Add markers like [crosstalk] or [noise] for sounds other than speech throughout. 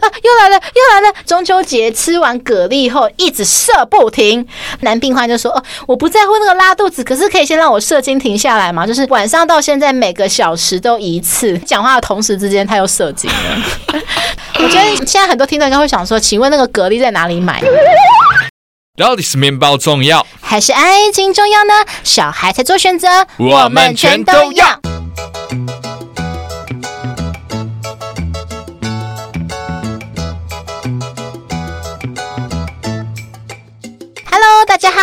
啊，又来了，又来了！中秋节吃完蛤蜊后一直射不停，男病患就说：“哦，我不在乎那个拉肚子，可是可以先让我射精停下来吗？就是晚上到现在每个小时都一次，讲话的同时之间他又射精了。[laughs] ”我觉得现在很多听众应该会想说：“请问那个蛤蜊在哪里买？到底是面包重要，还是爱情重要呢？小孩才做选择，我们全都要。”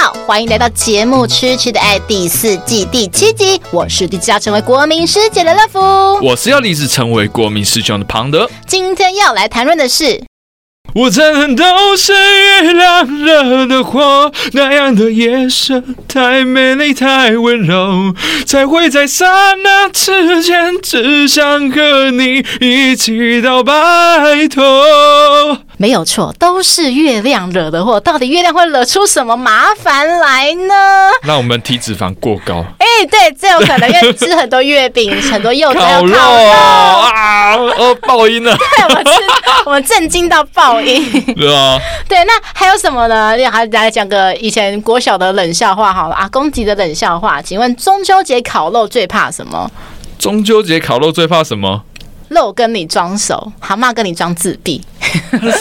好，欢迎来到节目《痴痴的爱》第四季第七集。我是立志要成为国民师姐的乐福，我是要立志成为国民师兄的庞德。今天要来谈论的是，我颤抖是月亮惹的祸，那样的夜色太美丽太温柔，才会在刹那之间只想和你一起到白头。没有错，都是月亮惹的祸。到底月亮会惹出什么麻烦来呢？那我们体脂肪过高。哎、欸，对，这有可能，因为吃很多月饼，很多柚子烤肉，烤肉啊，哦，爆音了。[laughs] 对，我们吃，我们震惊到爆音。对啊。对，那还有什么呢？还来讲个以前国小的冷笑话好了，阿公级的冷笑话。请问中秋节烤肉最怕什么？中秋节烤肉最怕什么？肉跟你装熟，蛤蟆跟你装自闭。[laughs]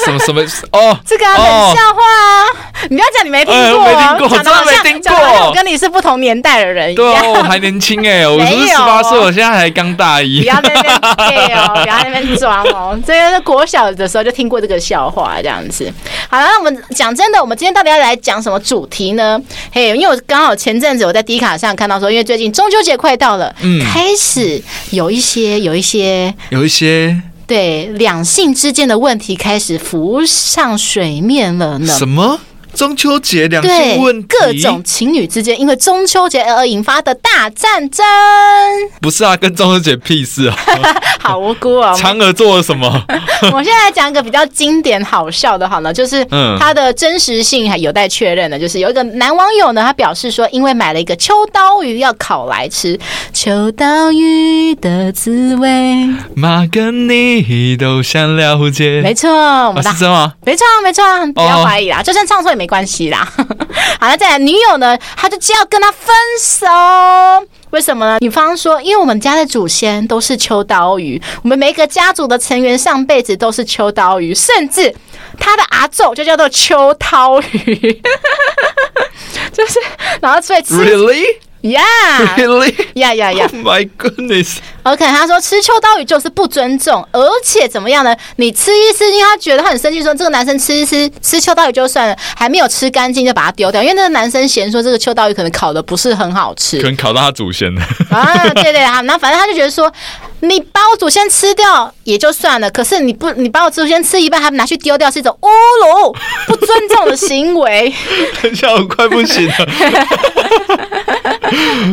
什么什么哦？这个冷笑话啊！你不要讲你没听过，没听过，真的没听过。我跟你是不同年代的人，对啊，我还年轻哎，我是十八岁，我现在还刚大一。不要在那边对哦，不要在那边装哦。[laughs] 这个是国小的时候就听过这个笑话，这样子。好了，那我们讲真的，我们今天到底要来讲什么主题呢？嘿，因为我刚好前阵子我在 D 卡上看到说，因为最近中秋节快到了，嗯，开始有一些有一些有一些。对，两性之间的问题开始浮上水面了呢。什么？中秋节两性问题，各种情侣之间因为中秋节而引发的大战争，不是啊，跟中秋节屁事啊！[laughs] 好无辜啊！嫦娥做了什么？[laughs] 我现在来讲一个比较经典好笑的，好呢，就是它的真实性还有待确认的。就是有一个男网友呢，他表示说，因为买了一个秋刀鱼要烤来吃，秋刀鱼的滋味，妈跟你都想了解。没错，我们、啊、是真吗？没错，没错，不要怀疑啦，哦、就算唱错也没。关系啦，[laughs] 好了，再来女友呢，她就只要跟他分手，为什么呢？女方说，因为我们家的祖先都是秋刀鱼，我们每个家族的成员上辈子都是秋刀鱼，甚至他的阿祖就叫做秋刀鱼，[laughs] 就是然后所以吃。Really? Yeah，Yeah，Yeah，Yeah，Yeah，Oh [laughs] my goodness。OK，他说吃秋刀鱼就是不尊重，而且怎么样呢？你吃一吃，因为他觉得他很生气，说这个男生吃一吃吃秋刀鱼就算了，还没有吃干净就把它丢掉，因为那个男生嫌说这个秋刀鱼可能烤的不是很好吃，[laughs] 可能烤到他祖先了。[laughs] 啊，对对啊，那反正他就觉得说，你把我祖先吃掉也就算了，可是你不，你把我祖先吃一半还拿去丢掉，是一种侮辱、不尊重的行为。等一下我快不行了。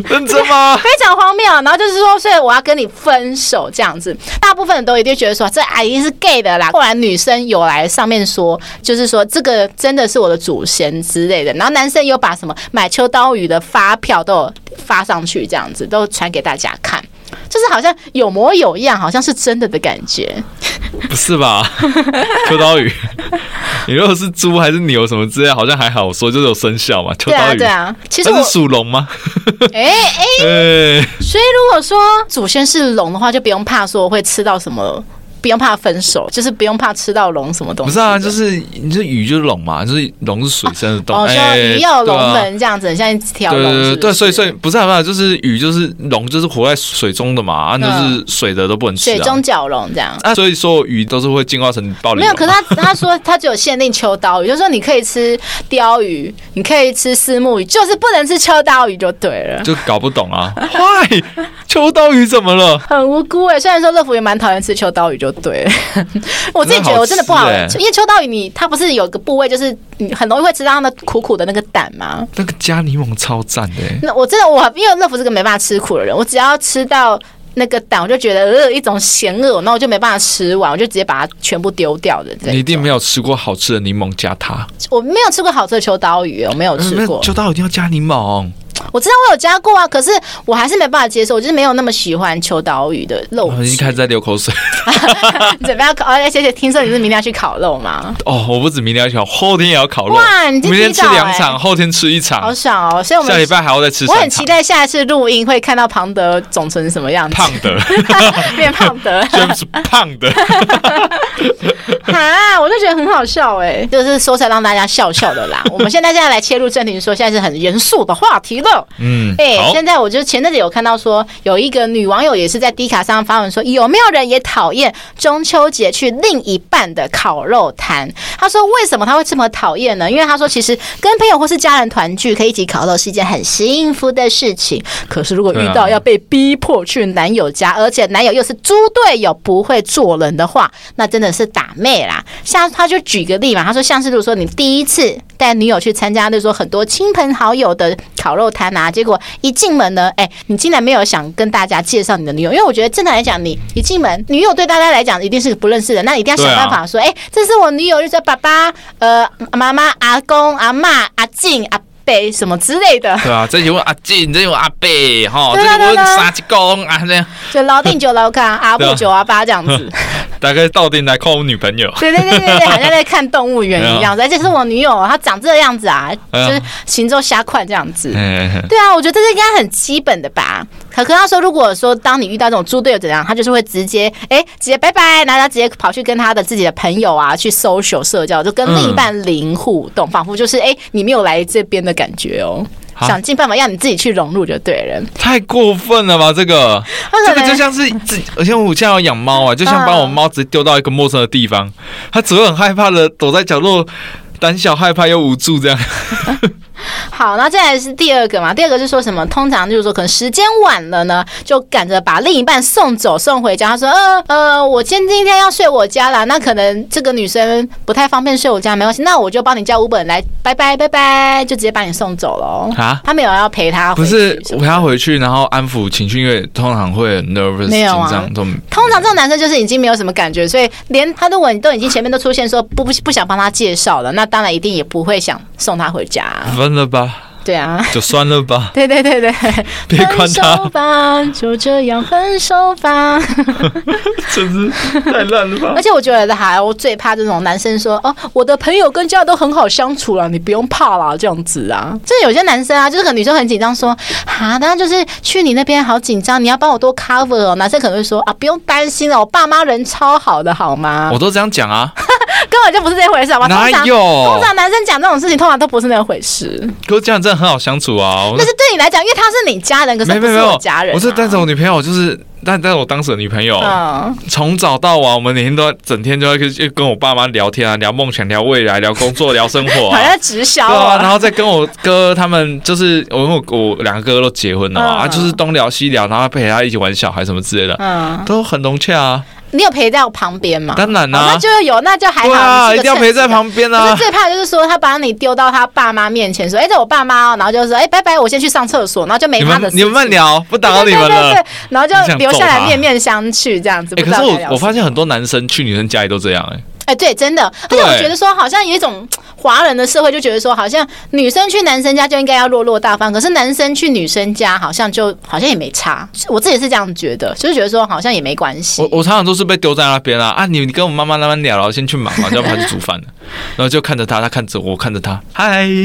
认真吗？非常荒谬。然后就是说，所以我要跟你分手这样子。大部分人都一定觉得说，这阿姨是 gay 的啦。后来女生有来上面说，就是说这个真的是我的祖先之类的。然后男生有把什么买秋刀鱼的发票都有发上去，这样子都传给大家看。就是好像有模有样，好像是真的的感觉，不是吧？[laughs] 秋刀鱼，你如果是猪还是牛什么之类，好像还好说，就是有生肖嘛。秋刀鱼，对啊，对啊。其实我是属龙吗？[laughs] 哎哎，[laughs] 所以如果说祖先是龙的话，就不用怕说会吃到什么。不用怕分手，就是不用怕吃到龙什么东西。不是啊，就是你这鱼就是龙嘛，就是龙是水生的动物。哦，说鱼要有龙门这样子，像一条龙。对对对，所以所以不是啊，就是鱼就是龙，就是活在水中的嘛，啊，就是水的都不能吃。水中蛟龙这样。啊，所以说鱼都是会进化成暴力。没有，可是他他说他只有限定秋刀鱼，就是说你可以吃鲷鱼，你可以吃丝目鱼，就是不能吃秋刀鱼就对了。就搞不懂啊，[laughs] Why？秋刀鱼怎么了？很无辜哎，虽然说乐福也蛮讨厌吃秋刀鱼，就对。[laughs] 我自己觉得我真的不好，欸、因为秋刀鱼你它不是有个部位，就是你很容易会吃到它的苦苦的那个胆吗？那个加柠檬超赞的。那我真的我因为乐福是个没办法吃苦的人，我只要吃到那个胆，我就觉得呃一种咸恶，那我就没办法吃完，我就直接把它全部丢掉的。你一定没有吃过好吃的柠檬加它？我没有吃过好吃的秋刀鱼，我没有吃过。秋刀鱼一定要加柠檬。我知道我有加过啊，可是我还是没办法接受，我就是没有那么喜欢秋刀鱼的肉。我已经开始在流口水。[laughs] 准备要烤，而且且听说你是明天要去烤肉吗？哦，我不止明天要烤，后天也要烤肉。哇，你、欸、明天吃两场，后天吃一场，好爽哦！所以我们下礼拜还要再吃。我很期待下一次录音会看到庞德肿成什么样子。胖的，[laughs] 变胖的，[laughs] 就是胖的。[laughs] 啊，我就觉得很好笑哎、欸，就是说出来让大家笑笑的啦。[laughs] 我们现在现在来切入正题，说现在是很严肃的话题了。嗯，哎、欸，现在我就前阵子有看到说，有一个女网友也是在 D 卡上发文说，有没有人也讨厌中秋节去另一半的烤肉摊？她说为什么她会这么讨厌呢？因为她说其实跟朋友或是家人团聚，可以一起烤肉是一件很幸福的事情。可是如果遇到要被逼迫去男友家，而且男友又是猪队友，不会做人的话，那真的是打妹啦。像他就举个例嘛，他说像是如果说你第一次带女友去参加，就是说很多亲朋好友的烤肉摊啊，结果一进门呢，哎，你竟然没有想跟大家介绍你的女友，因为我觉得正常来讲，你一进门，女友对大家来讲一定是不认识的，那一定要想办法说，哎，这是我女友，就说爸爸、呃妈妈、阿公、阿妈、阿静、阿伯什么之类的。对啊，这就问阿进，这就问阿伯，哈，这就问三七公啊，这样就老定九老看，阿布九阿八这样子。[laughs] 大概到底来 call 我女朋友？对对对对对，好像在看动物园一样。[laughs] 而且是我女友，她长这个样子啊，就是行走瞎快这样子。对啊，我觉得这是应该很基本的吧。可可他说，如果说当你遇到这种猪队友怎样，他就是会直接哎，直接拜拜，然后他直接跑去跟他的自己的朋友啊去 social 社交，就跟另一半零互动，仿佛就是哎，你没有来这边的感觉哦。想尽办法让你自己去融入就对了，太过分了吧？这个这个就像是自己，而且我现在要养猫啊，就像把我猫直接丢到一个陌生的地方，它只会很害怕的躲在角落，胆小害怕又无助这样。[laughs] 好，那再来是第二个嘛？第二个是说什么？通常就是说，可能时间晚了呢，就赶着把另一半送走、送回家。他说：“呃呃，我今今天要睡我家啦，那可能这个女生不太方便睡我家，没关系，那我就帮你叫 Uber 来，拜拜拜拜，就直接把你送走了。啊，他没有要陪他回去，不是我陪他回去，然后安抚情绪，因为通常会很 nervous，没有啊，都通常这种男生就是已经没有什么感觉，所以连他的吻都已经前面都出现说不不不想帮他介绍了，那当然一定也不会想送他回家。”分了吧，对啊，就算了吧。对对对对，[laughs] 别管他，分手吧，就这样分手吧。[laughs] 真是太烂了吧！[laughs] 而且我觉得还，我最怕这种男生说：“哦，我的朋友跟家人都很好相处了，你不用怕啦。”这样子啊，这有些男生啊，就是可能女生很紧张，说：“啊，当然就是去你那边好紧张，你要帮我多 cover 哦。”男生可能会说：“啊，不用担心了，我爸妈人超好的，好吗？”我都这样讲啊。根本就不是这回事，好吧？哪有？通常男生讲这种事情，通常都不是那回事。可是这样真的很好相处啊！那是对你来讲，因为他是你家人，可是不是我家人啊。我是带着我女朋友，就是但但我当时的女朋友，从、嗯、早到晚，我们每天都整天都要跟跟我爸妈聊天啊，聊梦想，聊未来，聊工作，聊生活、啊，[laughs] 好像直销啊。然后再跟我哥他们，就是我我我两个哥哥都结婚了嘛，嗯、啊，就是东聊西聊，然后陪他一起玩小孩什么之类的，嗯，都很融洽啊。你有陪在我旁边吗？当然啦、啊哦，那就有，那就还好。啊，一定要陪在旁边啊！可是最怕就是说，他把你丢到他爸妈面前，说：“哎、欸，这我爸妈哦。”然后就说：“哎、欸，拜拜，我先去上厕所。”然后就没他的事。你们慢聊，不打扰你们了。对对对对，然后就留下来面面相觑这样子。可是我我发现很多男生去女生家里都这样哎、欸。哎，对，真的，而且我觉得说，好像有一种华人的社会就觉得说，好像女生去男生家就应该要落落大方，可是男生去女生家好像就好像也没差。我自己是这样觉得，就是觉得说好像也没关系。我我常常都是被丢在那边啊啊！你你跟我妈妈那边聊了，先去忙嘛，就 [laughs] 要跑去煮饭了，然后就看着他，他看着我，我看着他，嗨。[laughs]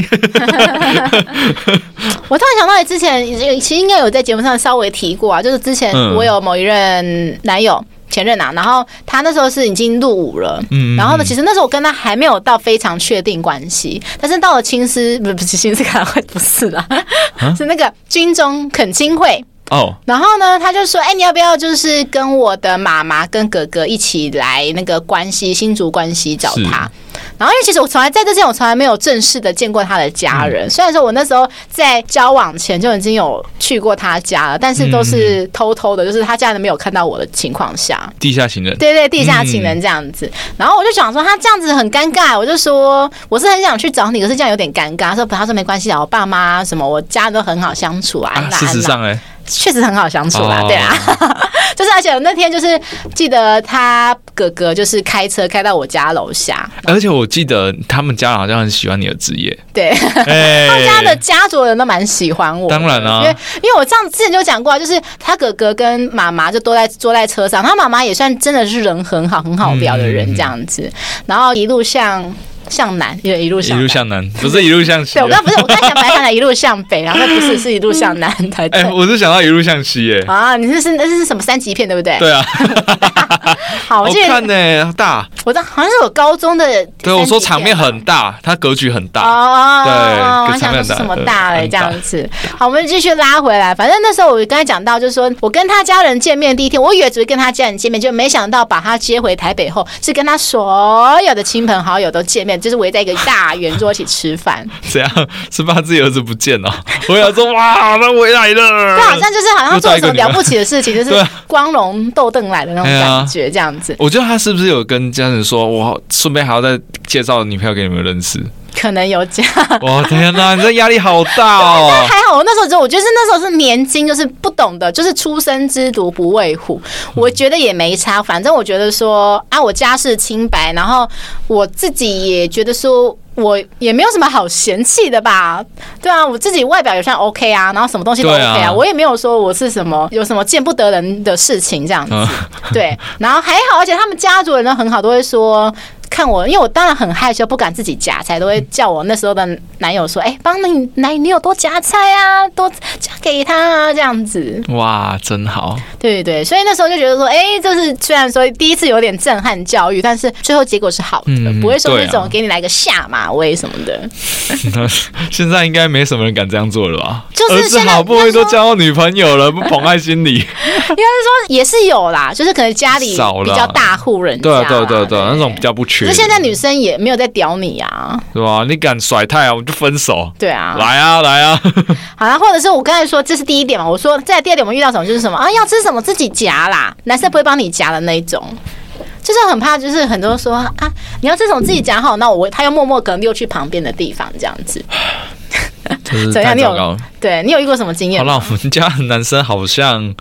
我突然想到，你之前其实应该有在节目上稍微提过啊，就是之前我有某一任男友。前任啊，然后他那时候是已经入伍了，嗯，然后呢，其实那时候我跟他还没有到非常确定关系，但是到了青师不是不是青师开会不是啦，[laughs] 是那个军中恳亲会。哦，然后呢，他就说，哎，你要不要就是跟我的妈妈跟哥哥一起来那个关系新竹关系找他？然后，因为其实我从来在这之前，我从来没有正式的见过他的家人。虽然说我那时候在交往前就已经有去过他家了，但是都是偷偷的，就是他家人没有看到我的情况下，地下情人。对对，地下情人这样子。然后我就想说，他这样子很尴尬，我就说我是很想去找你，可是这样有点尴尬。他说他说没关系啊，我爸妈什么，我家人都很好相处啊。事实上，哎。确实很好相处啦，哦、对啊，[laughs] 就是而且那天就是记得他哥哥就是开车开到我家楼下，而且我记得他们家好像很喜欢你的职业，对，欸、[laughs] 他们家的家族人都蛮喜欢我，当然啊，因为因为我这样之前就讲过，就是他哥哥跟妈妈就都在坐在车上，他妈妈也算真的是人很好很好聊的人这样子，嗯、然后一路向。向南，因为一路向一路向南，不是一路向西。对，我刚不是，我刚想白话的一路向北，然后那不是 [laughs] 是一路向南才对。哎、欸，我是想到一路向西耶。啊，你这是那是什么三级片，对不对？对啊。[laughs] 好，我看呢，大。我这好像是我高中的。对，我说场面很大，它格局很大。哦。对，我想说是什么大嘞？这样子。好，我们继续拉回来。反正那时候我刚才讲到，就是说我跟他家人见面第一天，我以为只是跟他家人见面，就没想到把他接回台北后，是跟他所有的亲朋好友都见面，就是围在一个大。大圆桌一起吃饭，[laughs] 怎样是怕自己儿子不见了。[laughs] 我想说，哇，他回来了。他好像就是好像做什么了不起的事情，就是 [laughs] 光荣斗邓来的那种感觉，这样子。我觉得他是不是有跟家人说，我顺便还要再介绍女朋友给你们认识？可能有假。[laughs] 我天哪，你这压力好大哦！还好，我那时候就我觉得是那时候是年轻，就是不懂的，就是初生之犊不畏虎。我觉得也没差，反正我觉得说啊，我家世清白，然后我自己也觉得说。我也没有什么好嫌弃的吧，对啊，我自己外表也算 OK 啊，然后什么东西都 OK 啊，我也没有说我是什么有什么见不得人的事情这样子，[laughs] 对，然后还好，而且他们家族人都很好，都会说。看我，因为我当然很害羞，不敢自己夹菜，都会叫我那时候的男友说：“哎、欸，帮你男女友多夹菜啊，多夹给他啊，这样子。”哇，真好。对对对，所以那时候就觉得说：“哎、欸，就是虽然说第一次有点震撼教育，但是最后结果是好的，嗯、不会说那种给你来个下马威什么的。[laughs] 啊”现在应该没什么人敢这样做了吧？就是现在好不容易都交到女朋友了，不捧在心里。应该是说也是有啦，就是可能家里比较大户人家，对对对对，那种比较不缺。那现在女生也没有在屌你啊，对吧？你敢甩太阳，我们就分手。对啊，来啊来啊！[laughs] 好啦，或者是我刚才说这是第一点嘛，我说在第二点我们遇到什么就是什么啊，要吃什么自己夹啦，男生不会帮你夹的那一种，就是很怕，就是很多说啊，你要这种自己夹好，那我他又默默可能溜去旁边的地方这样子。[laughs] 怎样？你有对你有遇过什么经验？好了，我们家的男生好像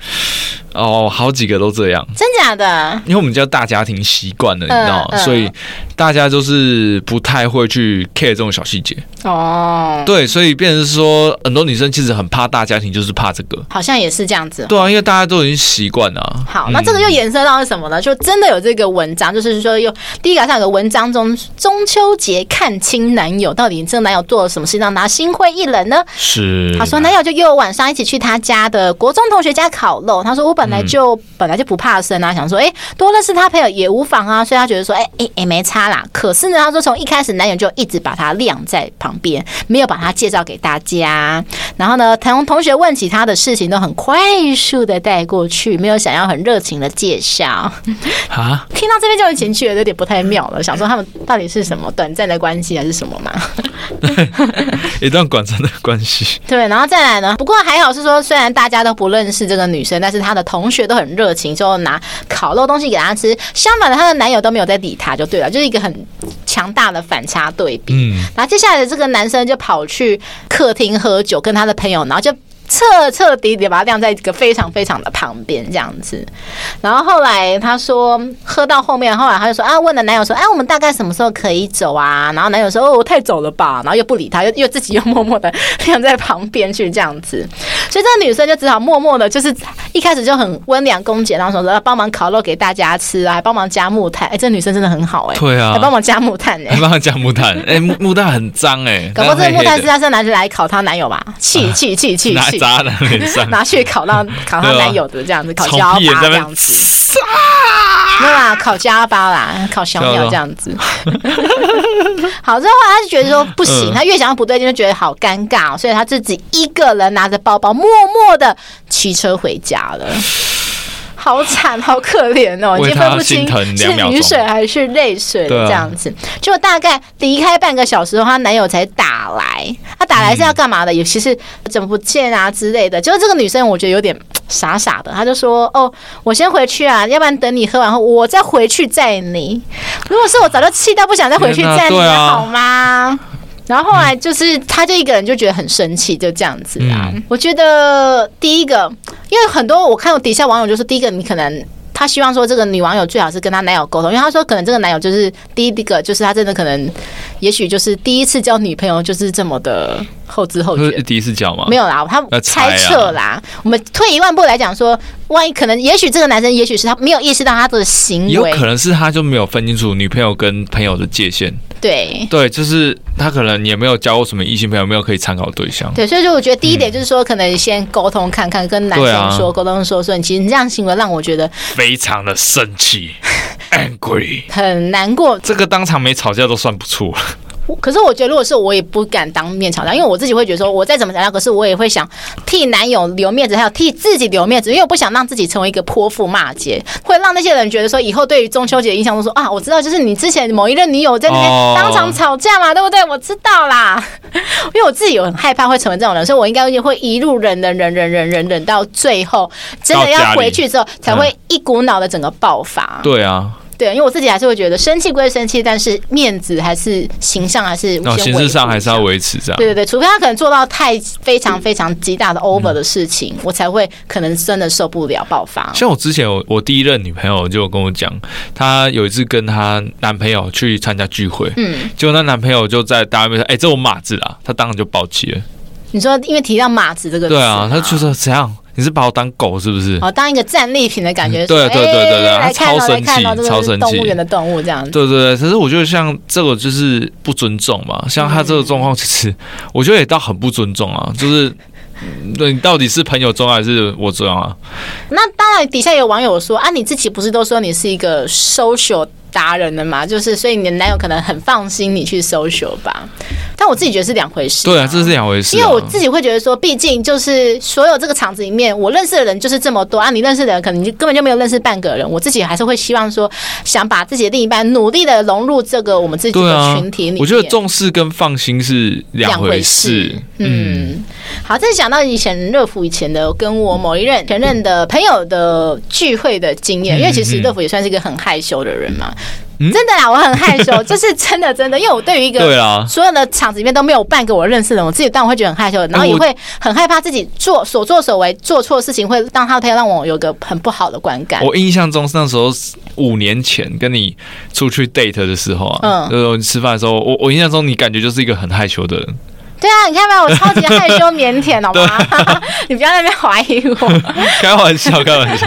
哦，好几个都这样，真假的？因为我们家大家庭习惯了，你知道，嗯嗯、所以大家就是不太会去 care 这种小细节哦。对，所以变成是说，很多女生其实很怕大家庭，就是怕这个，好像也是这样子。对啊，因为大家都已经习惯了。好，那这个又延伸到是什么呢？就真的有这个文章，就是说，有第一个上有个文章中，中秋节看清男友，到底这个男友做了什么事让他心灰意冷呢？是，他说男友就约我晚上一起去他家的国中同学家烤肉。他说我本来就、嗯、本来就不怕生啊，想说哎、欸、多认识他朋友也无妨啊，所以他觉得说哎哎也没差啦。可是呢，他说从一开始男友就一直把他晾在旁边，没有把他介绍给大家。然后呢，同同学问起他的事情都很快速的带过去，没有想要很热情的介绍啊。听到这边就有情绪了，有点不太妙了，想说他们到底是什么短暂的关系还是什么嘛？[laughs] 一段短暂的关系。对，然后再来呢？不过还好是说，虽然大家都不认识这个女生，但是她的同学都很热情，就拿烤肉东西给他吃。相反的，她的男友都没有在理她，就对了，就是一个很强大的反差对比。嗯，然后接下来的这个男生就跑去客厅喝酒，跟他的朋友，然后就。彻彻底底把它晾在一个非常非常的旁边这样子，然后后来他说喝到后面，后来他就说啊，问了男友说，哎，我们大概什么时候可以走啊？然后男友说，哦，我太早了吧？然后又不理他，又又自己又默默的晾在旁边去这样子，所以这个女生就只好默默的，就是一开始就很温良恭俭，然后说要帮忙烤肉给大家吃啊，帮忙加木炭。哎，这女生真的很好哎，对啊，还帮忙加木炭哎，还帮忙加木炭，哎，木木炭很脏哎，搞不好这个木炭是他是拿去来烤她男友吧？气气气气气。[laughs] 拿去烤到烤他男友的这样子，烤焦巴这样子，没有啦，烤加巴啦，烤小鸟这样子。好，之后他就觉得说不行，他越想到不对劲，就觉得好尴尬，所以他自己一个人拿着包包，默默的骑车回家了。好惨，好可怜哦，[laughs] 已经分不清是雨水还是泪水。这样子，就大概离开半个小时后，她男友才打来。他打来是要干嘛的？也其实怎么不见啊之类的。就是这个女生，我觉得有点傻傻的。她就说：“哦，我先回去啊，要不然等你喝完后，我再回去载你。如果是我，早就气到不想再回去载你了，好吗？”然后后来就是他就一个人就觉得很生气，就这样子啊。我觉得第一个，因为很多我看到底下网友就说，第一个你可能。他希望说，这个女网友最好是跟她男友沟通，因为他说可能这个男友就是第一个，就是他真的可能，也许就是第一次交女朋友就是这么的后知后觉。[laughs] 第一次交吗？没有啦，他猜测啦。啊、我们退一万步来讲说，万一可能，也许这个男生，也许是他没有意识到他的行为，有可能是他就没有分清楚女朋友跟朋友的界限。对对，就是他可能也没有交过什么异性朋友，没有可以参考对象。对，所以就我觉得第一点就是说，可能先沟通看看，跟男生说沟通说说，你其实你这样行为让我觉得非常的生气，[laughs] angry，很难过。这个当场没吵架都算不错了。可是我觉得，如果是我也不敢当面吵架，因为我自己会觉得说，我再怎么吵架，可是我也会想替男友留面子，还有替自己留面子，因为我不想让自己成为一个泼妇骂街，会让那些人觉得说，以后对于中秋节的印象都说啊，我知道，就是你之前某一任女友在那边当场吵架嘛，oh. 对不对？我知道啦，因为我自己有很害怕会成为这种人，所以我应该会一路忍忍忍忍忍忍忍到最后，真的要回去之后，才会一股脑的整个爆发。对啊。对，因为我自己还是会觉得生气归生气，但是面子还是形象还是哦，形式上还是要维持这样。对对对，除非他可能做到太非常非常极大的 over 的事情，嗯、我才会可能真的受不了爆发。像我之前我我第一任女朋友就跟我讲，她有一次跟她男朋友去参加聚会，嗯，结果她男朋友就在大家面前说：“哎，这我马子啊！”她当然就爆气了。你说因为提到马子这个，对啊，他就说怎样？你是把我当狗是不是？哦，当一个战利品的感觉。对对对对对，他超生气，超生气。动物园的动物这样子。对对对，可是我觉得像这个就是不尊重嘛。像他这个状况，其实我觉得也倒很不尊重啊。就是，对你到底是朋友重要还是我重要啊？那当然，底下有网友说啊，你自己不是都说你是一个 social 达人的嘛？就是所以你的男友可能很放心你去 social 吧。但我自己觉得是两回事。对啊，这是两回事。因为我自己会觉得说，毕竟就是所有这个场子里面，我认识的人就是这么多啊。你认识的人可能就根本就没有认识半个人。我自己还是会希望说，想把自己的另一半努力的融入这个我们自己的群体里面。我觉得重视跟放心是两回事。嗯，好，再想到以前乐福以前的跟我某一任前任的朋友的聚会的经验，因为其实乐福也算是一个很害羞的人嘛。真的啦，我很害羞，[laughs] 就是真的真的，因为我对于一个所有的场子里面都没有半个我认识的人，我自己当然会觉得很害羞，然后也会很害怕自己做所作所为做错事情会让他的朋友让我有个很不好的观感。我印象中那时候五年前跟你出去 date 的时候啊，嗯，就是吃饭的时候，我我印象中你感觉就是一一个很害羞的人。对啊，你看吧，我超级害羞腼腆，好吗？[laughs] 你不要在那边怀疑我。[laughs] 开玩笑，开玩笑。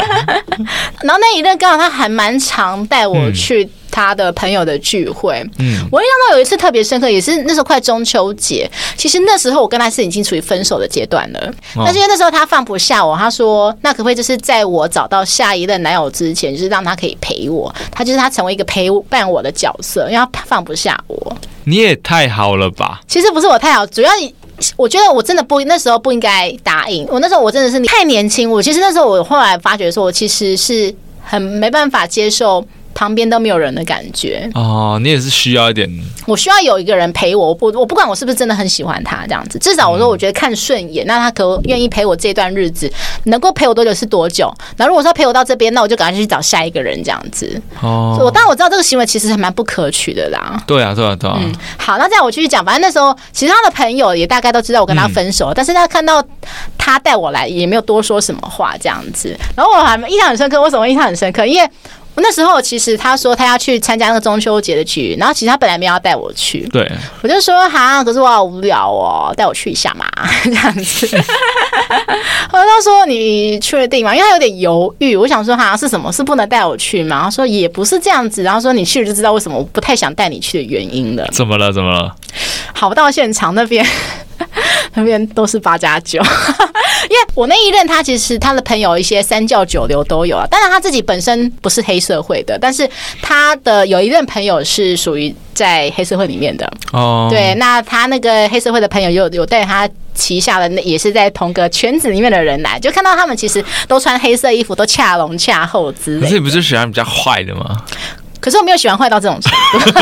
然后那一任刚好他还蛮常带我去。他的朋友的聚会，嗯，我印象中有一次特别深刻，也是那时候快中秋节。其实那时候我跟他是已经处于分手的阶段了，但是因为那时候他放不下我，他说：“那可不可以就是在我找到下一任男友之前，就是让他可以陪我？他就是他成为一个陪伴我的角色，因为他放不下我。”你也太好了吧？其实不是我太好，主要我觉得我真的不那时候不应该答应。我那时候我真的是太年轻，我其实那时候我后来发觉说，我其实是很没办法接受。旁边都没有人的感觉哦，你也是需要一点。我需要有一个人陪我，我不我不管我是不是真的很喜欢他这样子，至少我说我觉得看顺眼，那他可愿意陪我这段日子，能够陪我多久是多久。那如果说陪我到这边，那我就赶快去找下一个人这样子。哦，我当然我知道这个行为其实还蛮不可取的啦。对啊，对啊，对啊。嗯，好，那这样我继续讲。反正那时候其实他的朋友也大概都知道我跟他分手，但是他看到他带我来，也没有多说什么话这样子。然后我还印象很深刻，为什么印象很深刻？因为。我那时候其实他说他要去参加那个中秋节的局，然后其实他本来没有要带我去，对，我就说哈，可是我好无聊哦，带我去一下嘛，[laughs] 这样子。后来他说你确定吗？因为他有点犹豫，我想说哈是什么？是不能带我去吗？他说也不是这样子，然后说你去了就知道为什么我不太想带你去的原因了。怎么了？怎么了？好，到现场那边。[laughs] 那边都是八加九，因为我那一任他其实他的朋友一些三教九流都有啊，当然他自己本身不是黑社会的，但是他的有一任朋友是属于在黑社会里面的哦。对，那他那个黑社会的朋友有有带他旗下的那也是在同个圈子里面的人来，就看到他们其实都穿黑色衣服，都恰隆恰厚之类。可是你不是喜欢比较坏的吗？可是我没有喜欢坏到这种程度，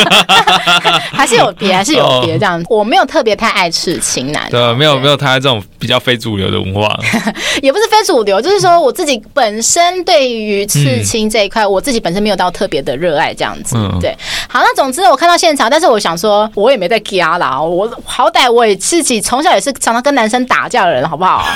[laughs] 还是有别，还是有别这样。我没有特别太爱刺青男，对，没有没有太爱这种比较非主流的文化，[laughs] 也不是非主流，就是说我自己本身对于刺青这一块，我自己本身没有到特别的热爱这样子。对，好，那总之我看到现场，但是我想说，我也没在加啦，我好歹我也自己从小也是常常跟男生打架的人，好不好？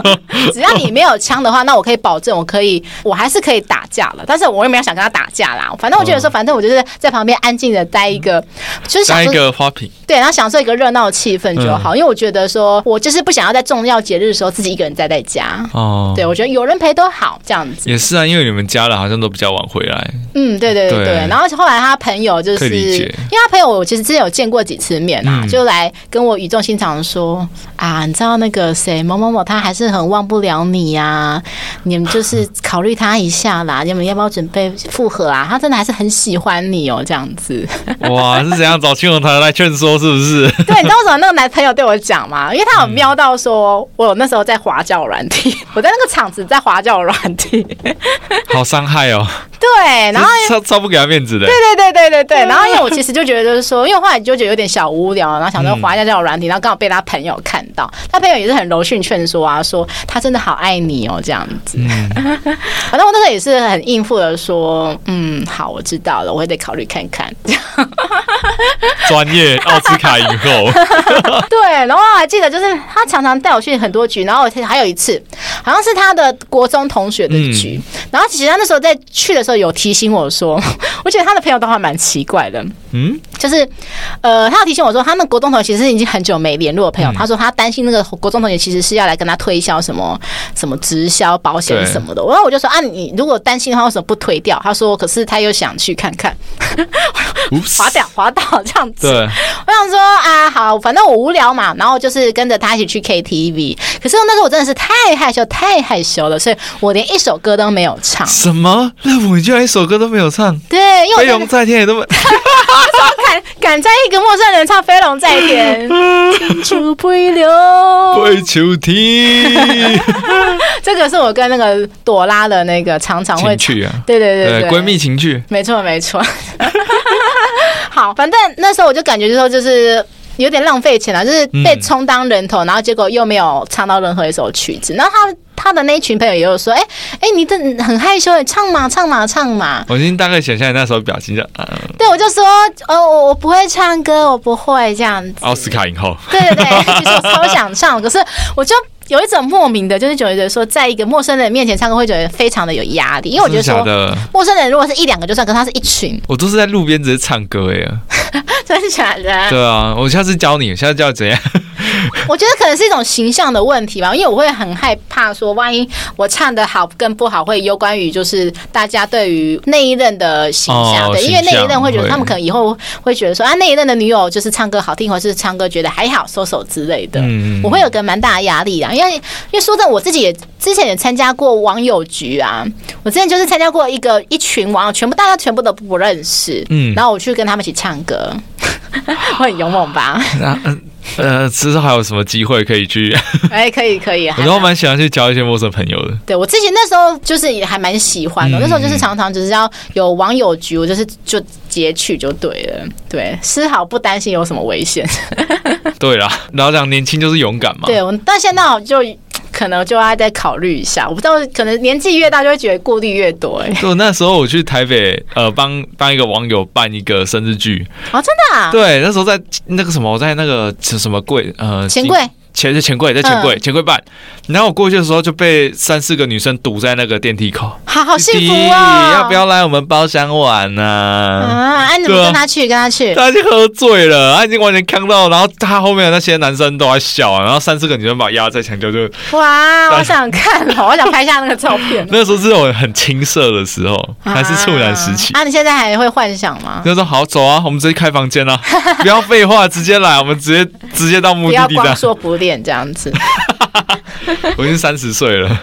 [laughs] 只要你没有枪的话，那我可以保证，我可以，我还是可以打架了。但是我也没有想跟他打架啦。反正我觉得说，反正我就是在旁边安静的待一个，就是待一个花瓶，对，然后享受一个热闹的气氛就好。因为我觉得说，我就是不想要在重要节日的时候自己一个人待在家。哦，对，我觉得有人陪都好，这样子。也是啊，因为你们家人好像都比较晚回来。嗯，对对对对。然后后来他朋友就是，因为他朋友我其实之前有见过几次面啊，就来跟我语重心长的说啊，你知道那个谁某某某，他还是很忘不了你呀，你们就是考虑他一下啦，你们要不要准备复合啊？他真的还是很喜欢你哦，这样子。[laughs] 哇，是怎样找青龙台来劝说，是不是？[laughs] 对，你知道为什么那个男朋友对我讲吗？因为他有瞄到说，我有那时候在滑教软体，[laughs] 我在那个场子在滑教软体，好伤害哦。对，然后超超不给他面子的。对对对对对对，然后因为我其实就觉得就是说，因为后来就觉得有点小无聊，然后想说滑一下交友软体，然后刚好被他朋友看到，他朋友也是很柔顺劝说啊，说他真的好爱你哦，这样子。反正我那时候也是很应付的说，嗯，好，我知道了，我也得考虑看看。[laughs] 专业奥斯卡影后。[laughs] 对，然后我还记得就是他常常带我去很多局，然后还有一次好像是他的国中同学的局，然后其实他那时候在去的时候。有提醒我说，[laughs] 我觉得他的朋友都还蛮奇怪的。嗯，就是呃，他有提醒我说，他那国中同学其实已经很久没联络的朋友。他说他担心那个国中同学其实是要来跟他推销什么什么直销保险什么的。然后我就说啊，你如果担心的话，为什么不推掉？他说，可是他又想去看看，[laughs] 滑掉滑倒这样子。我想说啊，好，反正我无聊嘛，然后就是跟着他一起去 KTV。可是那时候我真的是太害羞，太害羞了，所以我连一首歌都没有唱。什么？那我。居然一首歌都没有唱，对，因为飞龙在天也都没，[laughs] 敢敢在一个陌生人唱飞龙在天，青出飞流，飞秋天。这个是我跟那个朵拉的那个常常会去啊，对对对对，闺蜜情趣，没错没错。[laughs] 好，反正那时候我就感觉就说就是。有点浪费钱了，就是被充当人头，嗯、然后结果又没有唱到任何一首曲子。然后他他的那一群朋友也有说：“哎、欸、哎、欸，你这很害羞，你唱嘛唱嘛唱嘛。”我已经大概想象你那时候表情就。嗯、对，我就说：“哦，我我不会唱歌，我不会这样子。”奥斯卡影后。对对对，其实我超想唱，可是我就有一种莫名的，就是觉得说，在一个陌生人面前唱歌会觉得非常的有压力，因为我觉得说，陌生人如果是一两个就算，可是他是一群。[laughs] 我都是在路边直接唱歌哎呀。[laughs] 真的假的？对啊，我下次教你，下次教你怎样？[laughs] 我觉得可能是一种形象的问题吧，因为我会很害怕说，万一我唱的好跟不好，会有关于就是大家对于那一任的形象。对，因为那一任会觉得他们可能以后会觉得说啊，那一任的女友就是唱歌好听，或是唱歌觉得还好，收手之类的。嗯，我会有个蛮大的压力啊，因为因为说真的，我自己也之前也参加过网友局啊，我之前就是参加过一个一群网友，全部大家全部都不认识，嗯，然后我去跟他们一起唱歌。[laughs] 我很勇猛吧？那 [laughs] [laughs] 呃，之后还有什么机会可以去？[laughs] 哎，可以可以。[laughs] 我都蛮喜欢去交一些陌生朋友的。对，我之前那时候就是也还蛮喜欢的，嗯、那时候就是常常只是要有网友局，我就是就截取就对了。对，丝毫不担心有什么危险。对啦，然后讲年轻就是勇敢嘛。对，我但现在我就。可能就要再考虑一下，我不知道，可能年纪越大就会觉得顾虑越多哎、欸。就那时候我去台北，呃，帮帮一个网友办一个生日剧哦，真的啊？对，那时候在那个什么，我在那个什么柜，呃，钱柜。钱是钱柜，在钱柜钱柜办，然后我过去的时候就被三四个女生堵在那个电梯口，好好幸福啊、哦！要不要来我们包厢玩呢？啊，哎，你怎么跟他去？跟他去？他已经喝醉了，他已经完全看到，然后他后面的那些男生都在笑啊，然后三四个女生把我压在墙角就哇，[laughs] 我想看，我想拍下那个照片。[laughs] 那时候是我很青涩的时候，还是处男时期。啊，你现在还会幻想吗？就说好走啊，我们直接开房间啊，不要废话，直接来，我们直接直接到目的地。不要光说不练这样子。[laughs] 我已经三十岁了，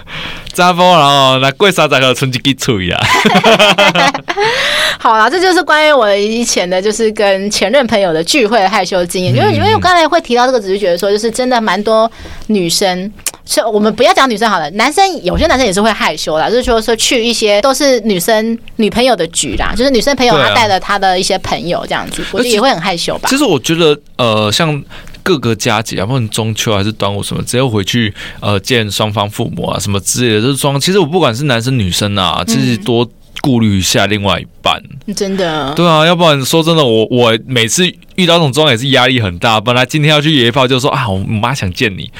扎波，然后那贵沙仔和春季给吹呀。[laughs] 好了，这就是关于我以前的，就是跟前任朋友的聚会的害羞经验。因为因为我刚才会提到这个，只是觉得说，就是真的蛮多女生所以我们不要讲女生好了，男生有些男生也是会害羞啦，就是说说去一些都是女生女朋友的局啦，就是女生朋友她带了她的一些朋友这样子，我觉得也会很害羞吧。其实我觉得呃，像各个佳节啊，不管中秋还是端午什么，只要回去呃见双方父母啊什么之类的，就是双。其实我不管是男生女生啊，其实多。顾虑一下另外一半，真的，对啊，要不然说真的，我我每次遇到这种状况也是压力很大。本来今天要去野炮，就说啊，我妈想见你，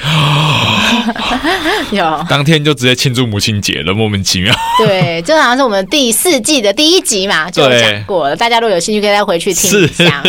[laughs] 有 [laughs] 当天就直接庆祝母亲节了，莫名其妙。[laughs] 对，这好像是我们第四季的第一集嘛，就讲过了。大家如果有兴趣，可以再回去听一下。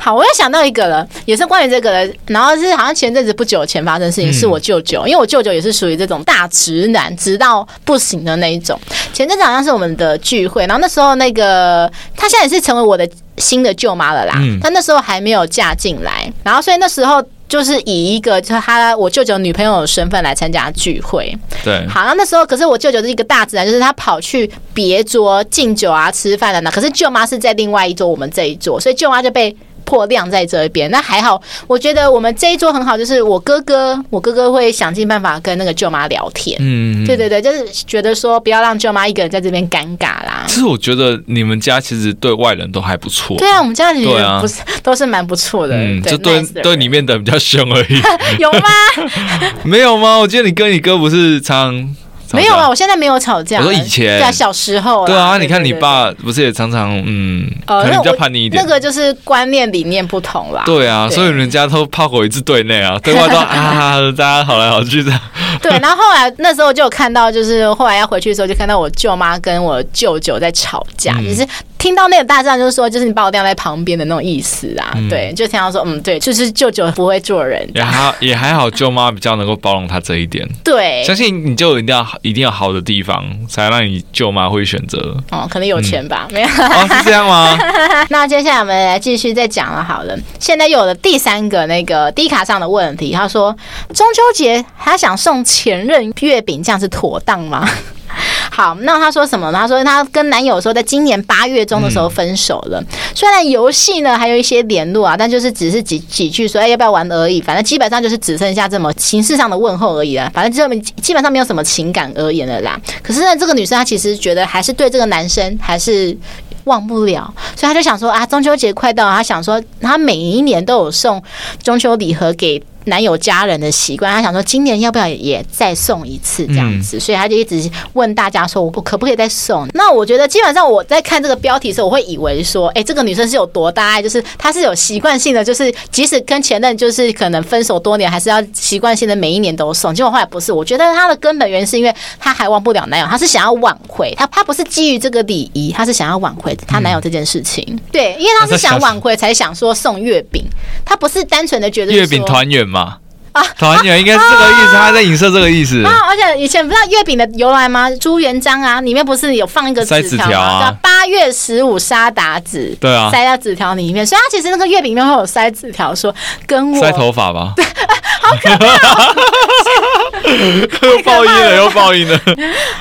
好，我又想到一个了，也是关于这个的，然后是好像前阵子不久前发生的事情，是我舅舅，因为我舅舅也是属于这种大直男，直到不行的那一种。前阵子好像是我们的。的聚会，然后那时候那个她现在也是成为我的新的舅妈了啦。嗯，她那时候还没有嫁进来，然后所以那时候就是以一个就是他我舅舅女朋友的身份来参加聚会。对，好，那那时候可是我舅舅是一个大自然，就是他跑去别桌敬酒啊、吃饭的呢。可是舅妈是在另外一桌，我们这一桌，所以舅妈就被。破量在这一边，那还好。我觉得我们这一桌很好，就是我哥哥，我哥哥会想尽办法跟那个舅妈聊天。嗯，对对对，就是觉得说不要让舅妈一个人在这边尴尬啦。其实我觉得你们家其实对外人都还不错。对啊，我们家里人不是、啊、都是蛮不错的。嗯，就对对里面的比较凶而已。[laughs] 有吗？[laughs] 没有吗？我记得你跟你哥不是常。没有啊，我现在没有吵架。我说以前，对啊，小时候。对啊，你看你爸不是也常常嗯，可能比较叛逆一点。那个就是观念理念不同啦。对啊，所以人家都炮火一致对内啊，对外都 [laughs] 啊，大家好来好去这样。[laughs] 对，然后后来那时候就有看到，就是后来要回去的时候，就看到我舅妈跟我舅舅在吵架，也是。听到那个大战，就是说，就是你把我晾在旁边的那种意思啊。嗯、对，就听到说，嗯，对，就是舅舅不会做人。也还也还好，[laughs] 舅妈比较能够包容他这一点。对，相信你就一定要一定要好的地方，才让你舅妈会选择。哦，可能有钱吧？嗯、没有？哦，是这样吗？[laughs] 那接下来我们来继续再讲了。好了，现在有了第三个那个低卡上的问题，他说中秋节他想送前任月饼，这样是妥当吗？[laughs] 好，那他说什么呢？他说他跟男友说，在今年八月中的时候分手了。虽然游戏呢还有一些联络啊，但就是只是几几句说，哎，要不要玩而已。反正基本上就是只剩下这么形式上的问候而已了。反正就基本上没有什么情感而言的啦。可是呢，这个女生她其实觉得还是对这个男生还是忘不了，所以她就想说啊，中秋节快到了，她想说她每一年都有送中秋礼盒给。男友家人的习惯，他想说今年要不要也再送一次这样子，所以他就一直问大家说，我可不可以再送？那我觉得基本上我在看这个标题的时候，我会以为说，哎，这个女生是有多大爱，就是她是有习惯性的，就是即使跟前任就是可能分手多年，还是要习惯性的每一年都送。结果后来不是，我觉得她的根本原因是因为她还忘不了男友，她是想要挽回她，她不是基于这个礼仪，她是想要挽回她男友这件事情。对，因为她是想挽回才想说送月饼，她不是单纯的觉得月饼团圆嘛。团圆应该是这个意思，他在影射这个意思。啊，而且以前不知道月饼的由来吗？朱元璋啊，里面不是有放一个纸条啊？八月十五杀鞑子，对啊，塞在纸条里面。所以他其实那个月饼里面会有塞纸条，说跟我塞头发吧。对，[laughs] 好可怕！[laughs] 又报应了，又报应了。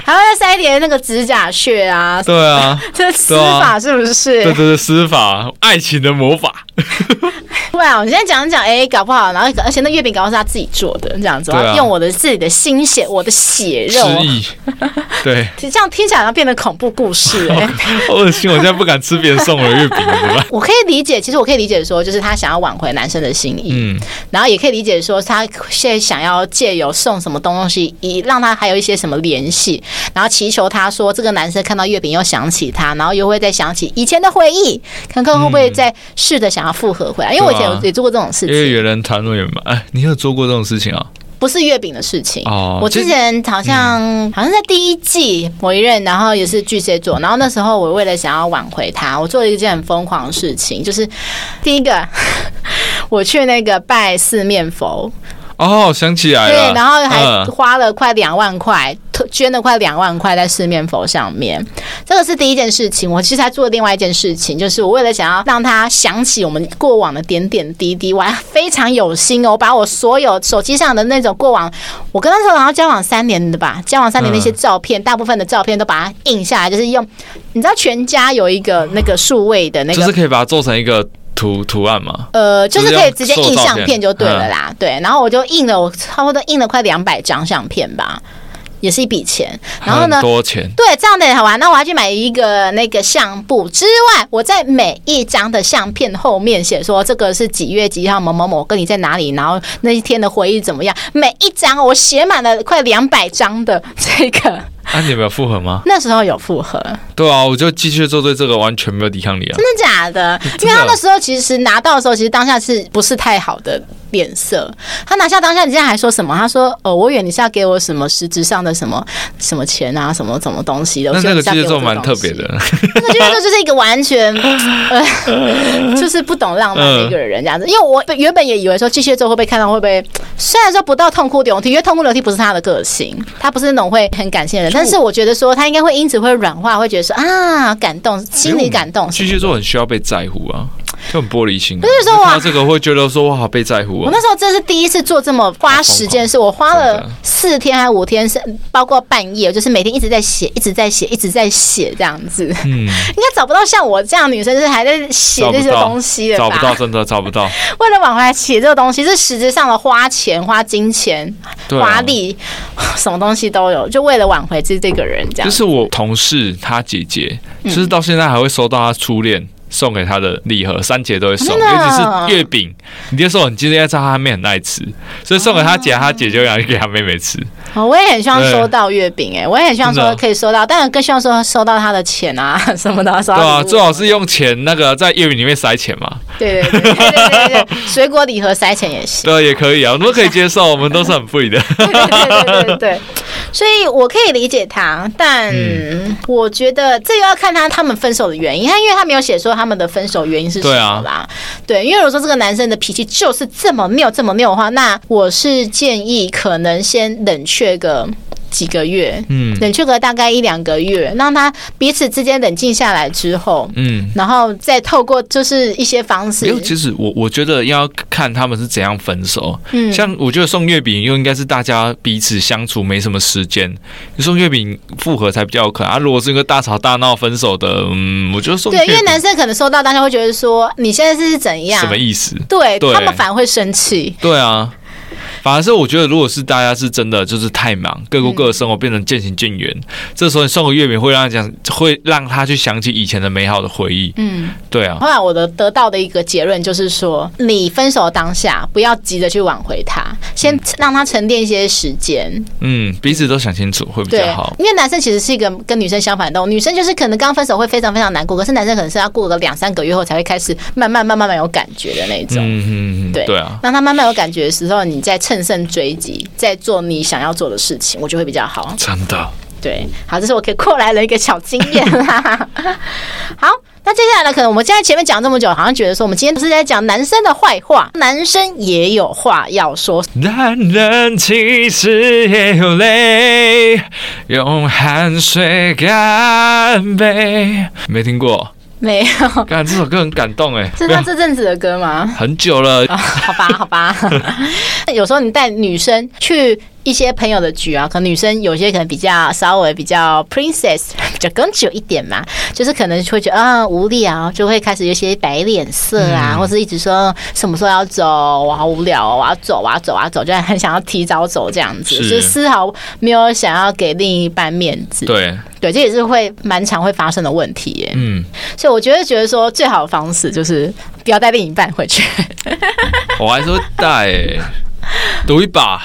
还会再塞一点那个指甲屑啊？对啊，[laughs] 这施法是不是？对对对，施法，爱情的魔法。对啊，我现在讲讲，哎，搞不好，然后而且那月饼搞不好是他自己做的，这样子，啊、用我的自己的心血，我的血肉，对，[laughs] 这样听起来好像变得恐怖故事，哎，好恶心，我现在不敢吃别人送我的月饼，怎么办？我可以理解，其实我可以理解说，就是他想要挽回男生的心意，嗯，然后也可以理解说，他现在想要借由送什么东西，以让他还有一些什么联系，然后祈求他说，这个男生看到月饼又想起他，然后又会再想起以前的回忆，看看会不会再试着想要复合回来，因为我以前有也做过这种事情，因为有人谈论嘛，哎，你有做过这种事情啊？不是月饼的事情哦。我之前好像、嗯、好像在第一季某一任，然后也是巨蟹座，然后那时候我为了想要挽回他，我做了一件很疯狂的事情，就是第一个，[laughs] 我去那个拜四面佛。哦，想起来了。对，然后还花了快两万块，捐了快两万块在四面佛上面。这个是第一件事情。我其实还做了另外一件事情，就是我为了想要让他想起我们过往的点点滴滴，我还非常有心哦，我把我所有手机上的那种过往，我跟他说，然后交往三年的吧，交往三年那些照片，大部分的照片都把它印下来，就是用，你知道全家有一个那个数位的那个，就是可以把它做成一个。图图案吗？呃，就是可以直接印相片就对了啦。对，然后我就印了，我差不多印了快两百张相片吧。也是一笔钱，然后呢？多钱？对，这样的好玩。那我要去买一个那个相簿之外，我在每一张的相片后面写说这个是几月几号某某某跟你在哪里，然后那一天的回忆怎么样？每一张我写满了快两百张的这个。啊，你有没有复合吗？那时候有复合。对啊，我就继续做对这个完全没有抵抗力啊。真的假的？[laughs] 因为他那时候其实拿到的时候，其实当下是不是太好的？脸色，他拿下当下，你现在还说什么？他说：“哦，我以为你是要给我什么实质上的什么 [laughs] 什么钱啊，什么什么东西的。”那那个巨蟹座蛮特别的，那个巨蟹座就是一个完全 [laughs] 呃，就是不懂浪漫的一个人这样子。因为我原本也以为说巨蟹座会被看到会不会，虽然说不到痛哭流涕，因为痛哭流涕不是他的个性，他不是那种会很感性的人。但是我觉得说他应该会因此会软化，会觉得说啊，感动，心里感动。巨蟹座很需要被在乎啊。[laughs] 就很玻璃心，不是说我这个会觉得说我好被在乎啊。我那时候真是第一次做这么花时间的事，我花了四天还是五天，是包括半夜，就是每天一直在写，一直在写，一直在写这样子。嗯，[laughs] 应该找不到像我这样女生，就是还在写这些东西的吧？找不到，真的找不到。[laughs] 为了挽回来写这个东西，是实质上的花钱、花金钱、花力，什么东西都有，就为了挽回这这个人这样。就是我同事他姐姐，就是到现在还会收到他初恋。送给他的礼盒，三姐都会送，尤其是月饼。你就说你今天知道他妹很爱吃，所以送给他姐，他姐就要给他妹妹吃。哦，我也很希望收到月饼，哎，我也很希望说可以收到，但是更希望说收到他的钱啊 [laughs] 什么的。对啊，最好是用钱那个在月饼里面塞钱嘛。对对对对对对，水果礼盒塞钱也行。对，也可以啊，我们都可以接受，我们都是很 free 的。对对对对对，所以我可以理解他，但我觉得这又要看他他们分手的原因，他因为他没有写说他们的分手原因是什么啦。对，因为如果说这个男生的脾气就是这么拗这么拗的话，那我是建议可能先冷却个。几个月，嗯，冷却个大概一两个月，让他彼此之间冷静下来之后，嗯，然后再透过就是一些方式。其实我我觉得要看他们是怎样分手。嗯，像我觉得送月饼又应该是大家彼此相处没什么时间，你送月饼复合才比较有可能啊。如果是一个大吵大闹分手的，嗯，我觉得送对，因为男生可能收到大家会觉得说你现在是怎样，什么意思？对，对他们反而会生气。对啊。反而是我觉得，如果是大家是真的就是太忙，各过各的生活，变成渐行渐远，这时候你送个月饼会让他讲，会让他去想起以前的美好的回忆。嗯，对啊。后来我的得到的一个结论就是说，你分手当下不要急着去挽回他，先让他沉淀一些时间。嗯，彼此都想清楚会比较好。因为男生其实是一个跟女生相反的女生就是可能刚分手会非常非常难过，可是男生可能是要过个两三个月后才会开始慢慢慢慢慢有感觉的那种。嗯嗯，对对啊。当他慢慢有感觉的时候，你再趁胜追击，在做你想要做的事情，我觉得会比较好。真的，对，好，这是我可以过来的一个小经验啦。[laughs] 好，那接下来呢？可能我们现在前面讲这么久，好像觉得说我们今天不是在讲男生的坏话，男生也有话要说。男人其实也有泪，用汗水干杯。没听过。没有，感觉这首歌很感动哎，是他这阵子的歌吗？很久了，哦、好吧，好吧。[laughs] 有时候你带女生去。一些朋友的局啊，可能女生有些可能比较稍微比较 princess，[laughs] 比较公主一点嘛，就是可能会觉得啊无聊，就会开始有些摆脸色啊，嗯、或是一直说什么时候要走，我好无聊，我要走，我要走，我要走，就很想要提早走这样子，是就丝毫没有想要给另一半面子。对对，这也是会蛮常会发生的问题耶。嗯，所以我觉得觉得说最好的方式就是不要带另一半回去。我还是会带，赌一把。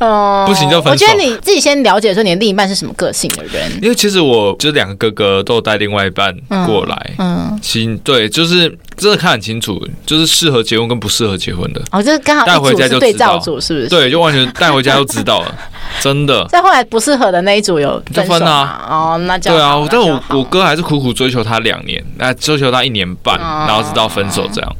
哦，不行就分手。我觉得你自己先了解说你的另一半是什么个性的人，因为其实我就是两个哥哥都带另外一半过来，嗯，行，对，就是。真的看很清楚，就是适合结婚跟不适合结婚的。哦，就是刚好带回家就对照组，是不是？对，就完全带回家就知道了，[laughs] 真的。再后来不适合的那一组有分手啊？哦，那就对啊。但我我哥还是苦苦追求她两年，那追求她一年半，然后直到分手这样。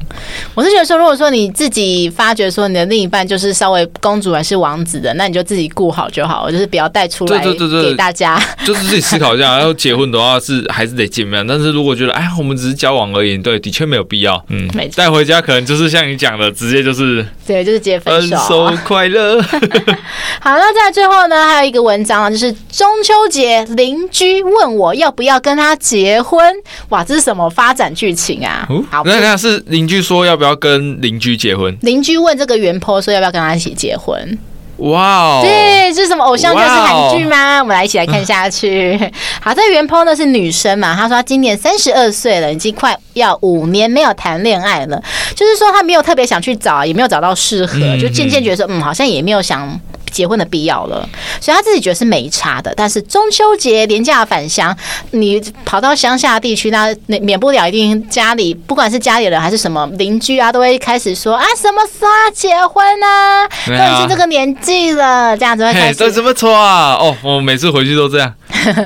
我是觉得说，如果说你自己发觉说你的另一半就是稍微公主还是王子的，那你就自己顾好就好，就是不要带出来给大家。[laughs] 就是自己思考一下，然后结婚的话是还是得见面。但是如果觉得哎，我们只是交往而已，对，的确没有。必要。嗯，没错。带回家可能就是像你讲的，直接就是对，就是直接分手。分手快乐。[laughs] 好，那在最后呢，还有一个文章啊，就是中秋节邻居问我要不要跟他结婚。哇，这是什么发展剧情啊？哦、好，那那是邻居说要不要跟邻居结婚？邻居问这个原 po 说要不要跟他一起结婚？哇哦！对，这是什么偶像剧还是韩剧吗？我们来一起来看下去。[laughs] 好，这个原 po 呢是女生嘛？她说她今年三十二岁了，已经快要五年没有谈恋爱了。就是说她没有特别想去找，也没有找到适合，就渐渐觉得说，嗯，好像也没有想。结婚的必要了，所以他自己觉得是没差的。但是中秋节廉价返乡，你跑到乡下地区，那免不了一定家里不管是家里人还是什么邻居啊，都会开始说啊，什么时候要结婚呢？啊？都已经这个年纪了，这样子会开始。这怎么错啊？哦，我每次回去都这样。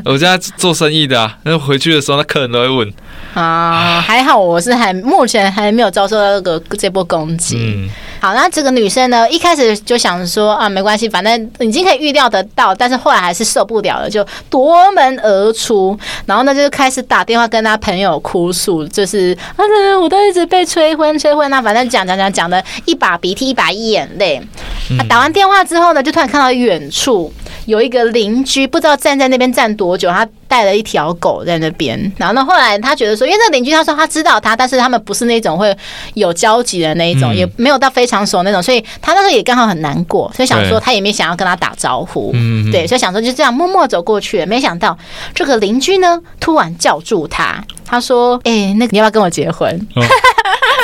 我家做生意的啊，那回去的时候，那客人都会问啊。还好我是还目前还没有遭受到这个这波攻击。嗯。好，那这个女生呢，一开始就想说啊，没关系，反正已经可以预料得到，但是后来还是受不了了，就夺门而出，然后呢，就开始打电话跟她朋友哭诉，就是啊，我都一直被催婚催婚，那反正讲讲讲讲的一把鼻涕一把眼泪。啊，打完电话之后呢，就突然看到远处有一个邻居，不知道站在那边站多久，他。带了一条狗在那边，然后呢，后来他觉得说，因为这个邻居他说他知道他，但是他们不是那种会有交集的那一种，也没有到非常熟那种，所以他那时候也刚好很难过，所以想说他也没想要跟他打招呼，对，所以想说就这样默默走过去。没想到这个邻居呢，突然叫住他，他说：“哎，那个你要不要跟我结婚？” [laughs]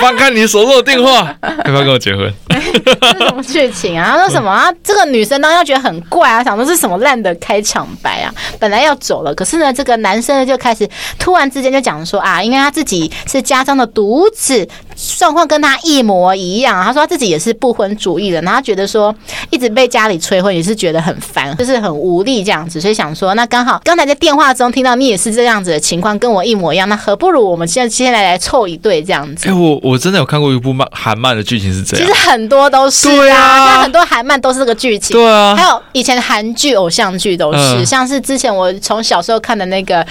翻看你手中的电话，[laughs] 要不要跟我结婚？这是什么剧情啊？他说什么啊？这个女生当时觉得很怪啊，想说是什么烂的开场白啊？本来要走了，可是呢，这个男生呢就开始突然之间就讲说啊，因为他自己是家中的独子，状况跟他一模一样。他说他自己也是不婚主义的，然后他觉得说一直被家里催婚也是觉得很烦，就是很无力这样子，所以想说那刚好刚才在电话中听到你也是这样子的情况，跟我一模一样，那何不如我们现在现在来凑一对这样子？哎，我我真的有看过一部漫韩漫的剧情是这样，其实很多都是啊，那很多韩漫都是这个剧情，对啊，还有以前韩剧、偶像剧都是，嗯、像是之前我从小时候看的那个。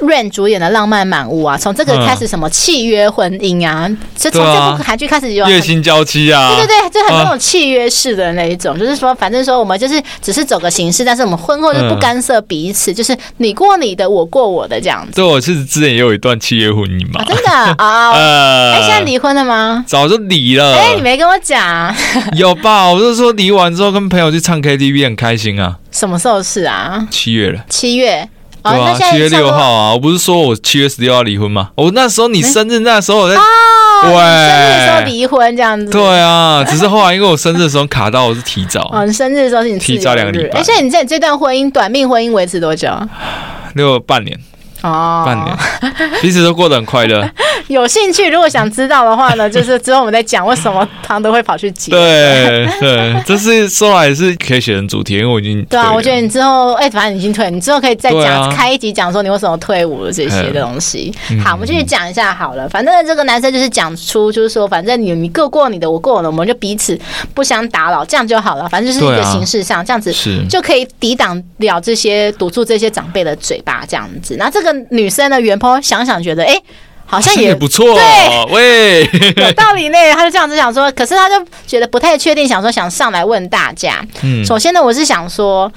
Rain 主演的《浪漫满屋》啊，从这个开始什么契约婚姻啊，就从这部韩剧开始有月薪娇妻啊，对对对，就很那种契约式的那一种，啊、就是说，反正说我们就是只是走个形式，但是我们婚后就不干涉彼此，嗯、就是你过你的，我过我的这样子。对，我其实之前也有一段契约婚姻嘛，啊、真的啊，哎、[laughs] 呃欸，现在离婚了吗？早就离了。哎、欸，你没跟我讲。[laughs] 有吧？我是说离完之后跟朋友去唱 KTV 很开心啊。什么时候是啊？七月了。七月。对啊，七月六号啊！我不是说我七月十六号离婚吗？我那时候你生日那时候我在，哦，对，生日的时候离婚这样子。对啊，只是后来因为我生日的时候卡到我是提早。[laughs] 哦，你生日的时候是你提早两个礼拜。而且你在这段婚姻短命婚姻维持多久？六半年。哦，半年，彼此都过得很快乐。[laughs] 有兴趣，如果想知道的话呢，[laughs] 就是之后我们再讲为什么他都会跑去结。对对，这是说来是可以写成主题，因为我已经对啊，我觉得你之后哎、欸，反正你已经退，你之后可以再讲、啊、开一集讲说你为什么退伍了这些的东西。好，我们继续讲一下好了。反正这个男生就是讲出，就是说，反正你你各过你的，我过我的，我们就彼此不相打扰，这样就好了。反正就是一个形式上，这样子就可以抵挡了这些堵住这些长辈的嘴巴，这样子。那这个。女生的原 po 想想觉得，哎、欸，好像也，也不错，对，[laughs] 喂，[laughs] 有道理呢。他就这样子想说，可是他就觉得不太确定，想说想上来问大家。嗯，首先呢，我是想说。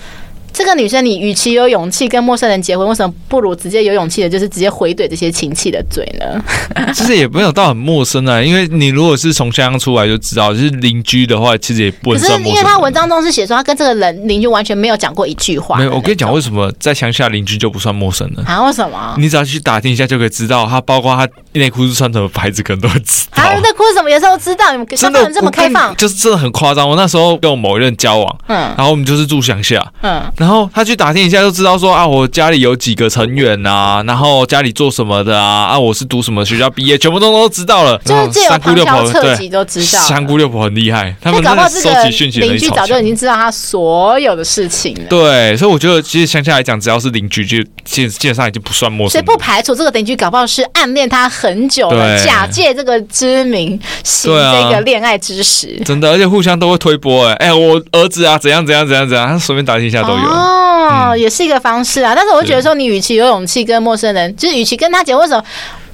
这个女生，你与其有勇气跟陌生人结婚，为什么不如直接有勇气的，就是直接回怼这些亲戚的嘴呢？[laughs] 其实也没有到很陌生啊，因为你如果是从乡出来就知道，就是邻居的话，其实也不算陌生。可是因为他文章中是写说，他跟这个人邻居完全没有讲过一句话。没有，我跟你讲，为什么在乡下邻居就不算陌生呢？啊，为什么？你只要去打听一下就可以知道，他包括他内裤是穿什么牌子，可能都会知道。他内裤是什么颜色都知道，你们乡下人这么开放，就是真的很夸张。我那时候跟我某一任交往，嗯，然后我们就是住乡下，嗯，然后他去打听。一下就知道说啊，我家里有几个成员啊，然后家里做什么的啊，啊，我是读什么学校毕业，全部都都知道了。就是三姑六婆侧击都知道，三姑六婆很厉害，他们真的收集讯息能力超强。邻居早就已经知道他所有的事情了。对，所以我觉得其实乡下来讲，只要是邻居，就基基本上已经不算陌生。所以不排除这个邻居搞不好是暗恋他很久了，假借这个之名行这个恋爱之实。真的，而且互相都会推波哎，哎，我儿子啊，怎样怎样怎样怎样，他随便打听一下都有。哦，也是一个方式啊，但是我觉得说，你与其有勇气跟陌生人，就是与其跟他结婚，为什么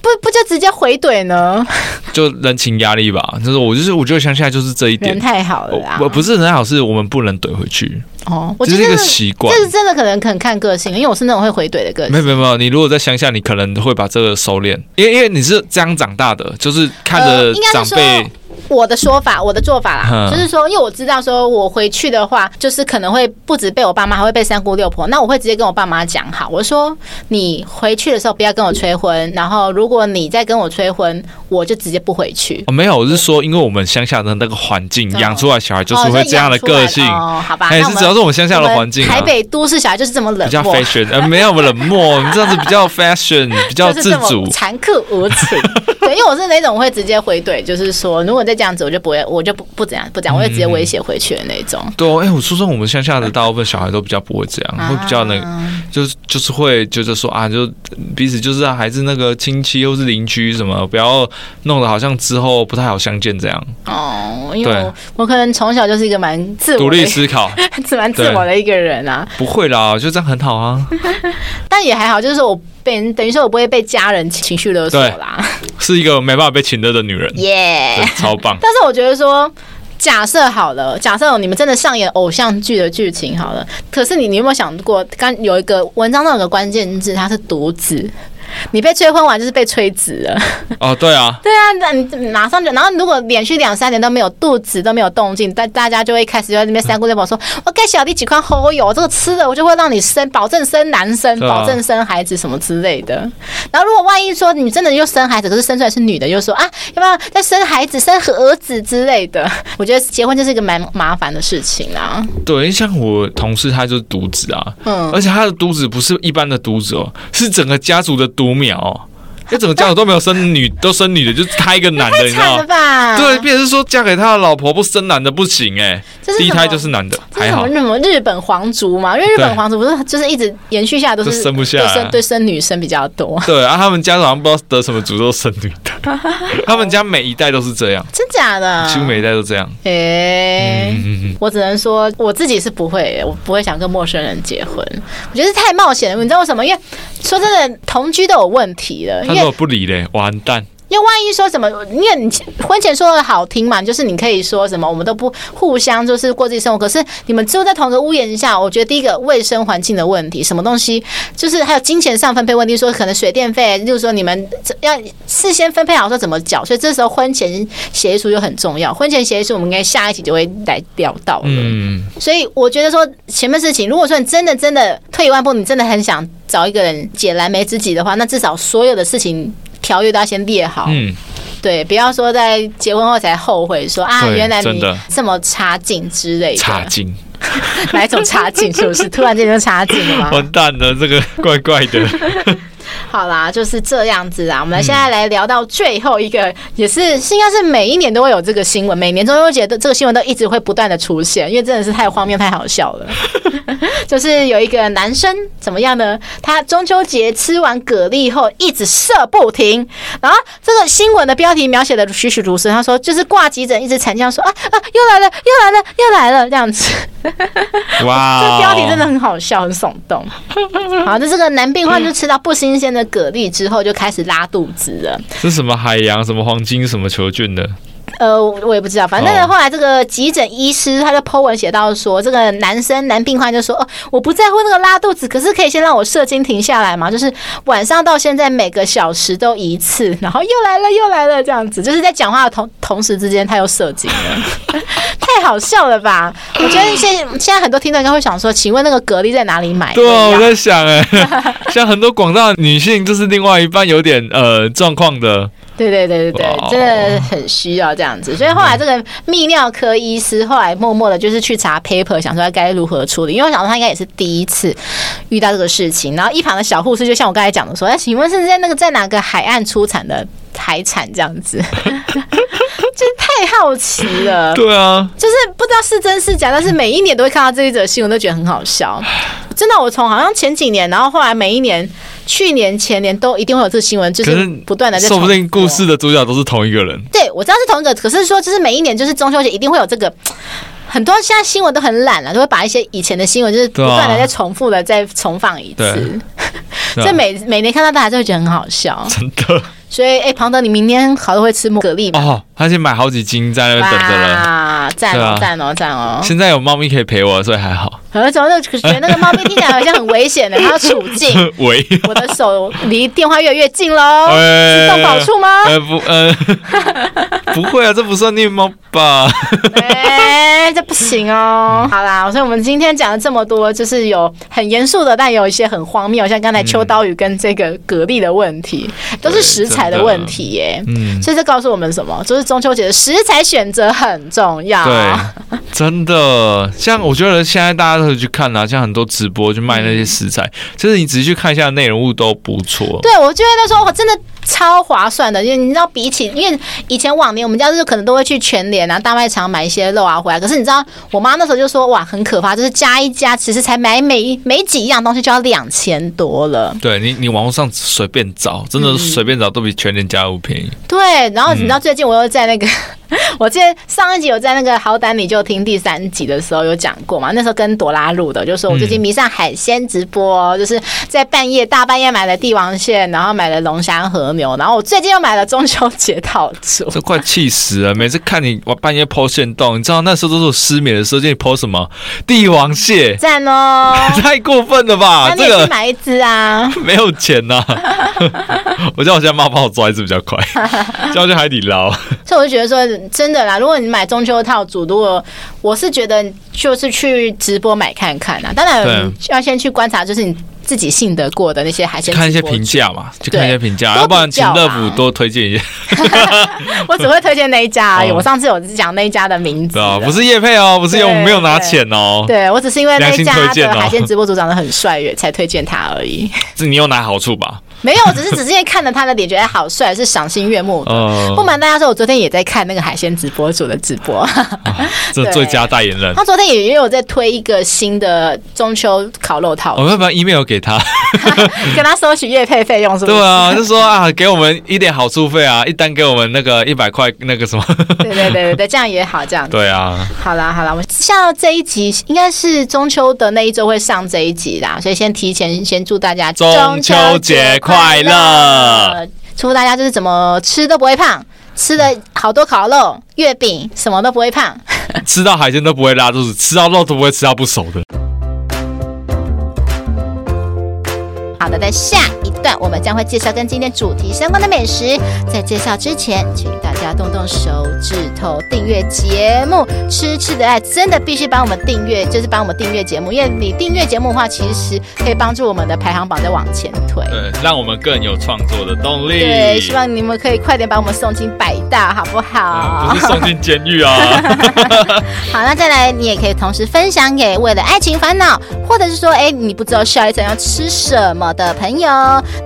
不不就直接回怼呢？[laughs] 就人情压力吧。就是我就是我觉得乡下就是这一点，人太好了啊！我不是人太好，是我们不能怼回去。哦，我这是一个习惯，这是真的，可能很看个性，因为我是那种会回怼的个性。没有没有没有，你如果在乡下，你可能会把这个收敛，因为因为你是这样长大的，就是看着长辈。呃我的说法，我的做法啦，就是说，因为我知道，说我回去的话，就是可能会不止被我爸妈，还会被三姑六婆。那我会直接跟我爸妈讲好，我说你回去的时候不要跟我催婚，然后如果你再跟我催婚，我就直接不回去。哦，没有，我是说，因为我们乡下的那个环境养出来小孩就是会这样的个性。哦，好吧，还是主要是我们乡下的环境。台北都市小孩就是这么冷漠，比较 fashion，呃，没有冷漠，你这样子比较 fashion，比较自主，[laughs] 残酷无情。对，因为我是那种会直接回怼，就是说，如果再这样子，我就不会。我就不不怎样不讲，我会直接威胁回去的那种。嗯、对，哎、欸，我说说我们乡下的大部分小孩都比较不会这样，啊、会比较那个，就是就是会就是说啊，就彼此就是还是那个亲戚又是邻居什么，不要弄得好像之后不太好相见这样。哦，因为我，我可能从小就是一个蛮自我独立思考、[laughs] 蛮自我的一个人啊。不会啦，就这样很好啊。[laughs] 但也还好，就是我被等于说我不会被家人情绪勒索啦。[laughs] 是一个没办法被请的的女人，[laughs] 耶、yeah，超棒。但是我觉得说，假设好了，假设你们真的上演偶像剧的剧情好了，可是你你有没有想过，刚有一个文章中有个关键字，它是独子。你被催婚完就是被催子了 [laughs] 哦，对啊，对啊，那你马上就，然后如果连续两三年都没有肚子都没有动静，大大家就会开始就在那边三姑六婆说，我给小弟几块好油，这个吃的我就会让你生，保证生男生，保证生孩子什么之类的。然后如果万一说你真的又生孩子，可是生出来是女的，又说啊要不要再生孩子，生儿子之类的，[laughs] 我觉得结婚就是一个蛮麻烦的事情啊。对，像我同事他就是独子啊，嗯，而且他的独子不是一般的独子哦，是整个家族的。五秒。这整个家长都没有生女，都生女的，就他一个男的，你知道吧？对，变成是说嫁给他的老婆不生男的不行哎、欸，第一胎就是男的，还好。什么日本皇族嘛？因为日本皇族不是就是一直延续下来都是生不下来，对生女生比较多。对啊，他们家好像不知道得什么诅咒生女的，[laughs] 他们家每一代都是这样，真假的？几乎每一代都这样。哎、欸嗯，我只能说我自己是不会，我不会想跟陌生人结婚，我觉得太冒险了。你知道为什么？因为说真的，同居都有问题了。不理嘞，完蛋。因为万一说什么，因为你婚前说的好听嘛，就是你可以说什么，我们都不互相就是过自己生活。可是你们住在同一个屋檐下，我觉得第一个卫生环境的问题，什么东西，就是还有金钱上分配问题，说可能水电费，就是说你们要事先分配好说怎么缴，所以这时候婚前协议书就很重要。婚前协议书我们应该下一集就会来聊到了。嗯，所以我觉得说前面事情，如果说你真的真的退一万步，你真的很想找一个人解燃眉之急的话，那至少所有的事情。条约都要先列好，嗯，对，不要说在结婚后才后悔说啊，原来你这么差劲之类的。差劲，[laughs] 哪一种差劲？是不是 [laughs] 突然间就差劲了吗？完蛋了，这个怪怪的。好啦，就是这样子啊。我们现在来聊到最后一个，也是应该是每一年都会有这个新闻，每年中秋节的这个新闻都一直会不断的出现，因为真的是太荒谬、太好笑了。[laughs] 就是有一个男生怎么样呢？他中秋节吃完蛤蜊后一直射不停，然后这个新闻的标题描写的栩栩如生，他说就是挂急诊一直惨叫说啊啊又来了又来了又来了这样子。哇，[laughs] 这标题真的很好笑，很耸动。好，那这个男病患就吃到不新鲜的蛤蜊之后就开始拉肚子了。是什么海洋？什么黄金？什么球菌的？呃，我也不知道，反正后来这个急诊医师他就 po 文写到说，这个男生男病患就说：“哦，我不在乎那个拉肚子，可是可以先让我射精停下来嘛？就是晚上到现在每个小时都一次，然后又来了又来了这样子，就是在讲话的同同时之间他又射精了，[laughs] 太好笑了吧？我觉得现现在很多听众应该会想说，请问那个蛤蜊在哪里买？对啊，我在想哎，[laughs] 像很多广大女性就是另外一半有点呃状况的。”对对对对对，真的很需要这样子，所以后来这个泌尿科医师后来默默的，就是去查 paper，想说他该如何处理，因为我想说他应该也是第一次遇到这个事情。然后一旁的小护士就像我刚才讲的说：“哎，请问是在那个在哪个海岸出产的海产这样子？” [laughs] 就是太好奇了。[laughs] 对啊，就是不知道是真是假，但是每一年都会看到这一则新闻，都觉得很好笑。真的，我从好像前几年，然后后来每一年。去年前年都一定会有这个新闻，就是不断的在。说不定故事的主角都是同一个人。对，我知道是同一个，可是说就是每一年就是中秋节一定会有这个，很多现在新闻都很懒了，都会把一些以前的新闻就是不断的在重复的再重放一次。[laughs] 所以每每年看到大家就会觉得很好笑，真的。所以，哎，庞德，你明天好多会吃蛤蜊吗？哦，他先买好几斤在那边等着了。啊，赞哦，赞哦，赞哦！现在有猫咪可以陪我，所以还好。呃，怎么就觉得那个猫咪听起来好像很危险的？它的处境，[laughs] 喂，我的手离电话越来越近喽，自动保处吗？呃不，呃，[laughs] 不会啊，这不算虐猫吧？[laughs] 哎，这不行哦。好啦，所以我们今天讲了这么多，就是有很严肃的，但有一些很荒谬，像刚才秋刀鱼跟这个蛤蜊的问题，都是食材的问题耶。嗯，所以这告诉我们什么？就是中秋节的食材选择很重要。对，真的，像我觉得现在大家。去看啊，像很多直播就卖那些食材，就是你仔细去看一下，内容物都不错。对，我觉得那时候我真的超划算的，因为你知道，比起因为以前往年我们家就是可能都会去全联啊、大卖场买一些肉啊回来，可是你知道，我妈那时候就说哇，很可怕，就是加一加，其实才买每每几样东西就要两千多了。对你，你网络上随便找，真的随便找都比全联家物便宜。对，然后你知道最近我又在那个。[laughs] 我记得上一集有在那个好歹你就听第三集的时候有讲过嘛，那时候跟朵拉录的，就是说我最近迷上海鲜直播，就是在半夜大半夜买了帝王蟹，然后买了龙虾和牛，然后我最近又买了中秋节套组，这快气死了！每次看你我半夜 po 限动，你知道那时候都是我失眠的时候，就你 po 什么帝王蟹，赞哦，[laughs] 太过分了吧？那你也去买一只啊？[laughs] 没有钱呐、啊，[laughs] 我叫我现在妈帮我抓一只比较快，叫我去海底捞。所以我就觉得说。真的啦，如果你买中秋套组，如果我是觉得就是去直播买看看啊，当然要先去观察，就是你自己信得过的那些海鲜，看一些评价嘛，就看一些评价，要不然请乐福多推荐一下。[laughs] 我只会推荐那一家而已，我上次有讲那一家的名字，不是叶佩哦，不是因为我们没有拿钱哦，对我只是因为那一家的 [laughs] 海鲜直播组长得很帅，才推荐他而已。是你有拿好处吧？没有，只是只是因为看了他的脸，觉得好帅，是赏心悦目的。不瞒大家说，我昨天也在看那个海鲜直播主的直播，[laughs] [laughs] 这最佳代言人。他昨天也也有在推一个新的中秋烤肉套，我们要不要 email 给他，[laughs] 跟他收取月配费用是不是？对啊，就说啊，给我们一点好处费啊，一单给我们那个一百块那个什么。对对对对对，这样也好，这样。对啊。好啦好啦，我们像这一集应该是中秋的那一周会上这一集啦，所以先提前先祝大家中秋节快乐！祝福大家就是怎么吃都不会胖，吃了好多烤肉、月饼，什么都不会胖，[laughs] 吃到海鲜都不会拉肚子，吃到肉都不会吃到不熟的。好的，在下一段我们将会介绍跟今天主题相关的美食。在介绍之前，请大家动动手指头订阅节目。吃吃的爱真的必须帮我们订阅，就是帮我们订阅节目，因为你订阅节目的话，其实可以帮助我们的排行榜在往前推，对，让我们更有创作的动力。对，希望你们可以快点把我们送进百大，好不好？嗯、[laughs] 不是送进监狱啊。[laughs] 好，那再来，你也可以同时分享给为了爱情烦恼，或者是说，哎，你不知道下一餐要吃什么的朋友，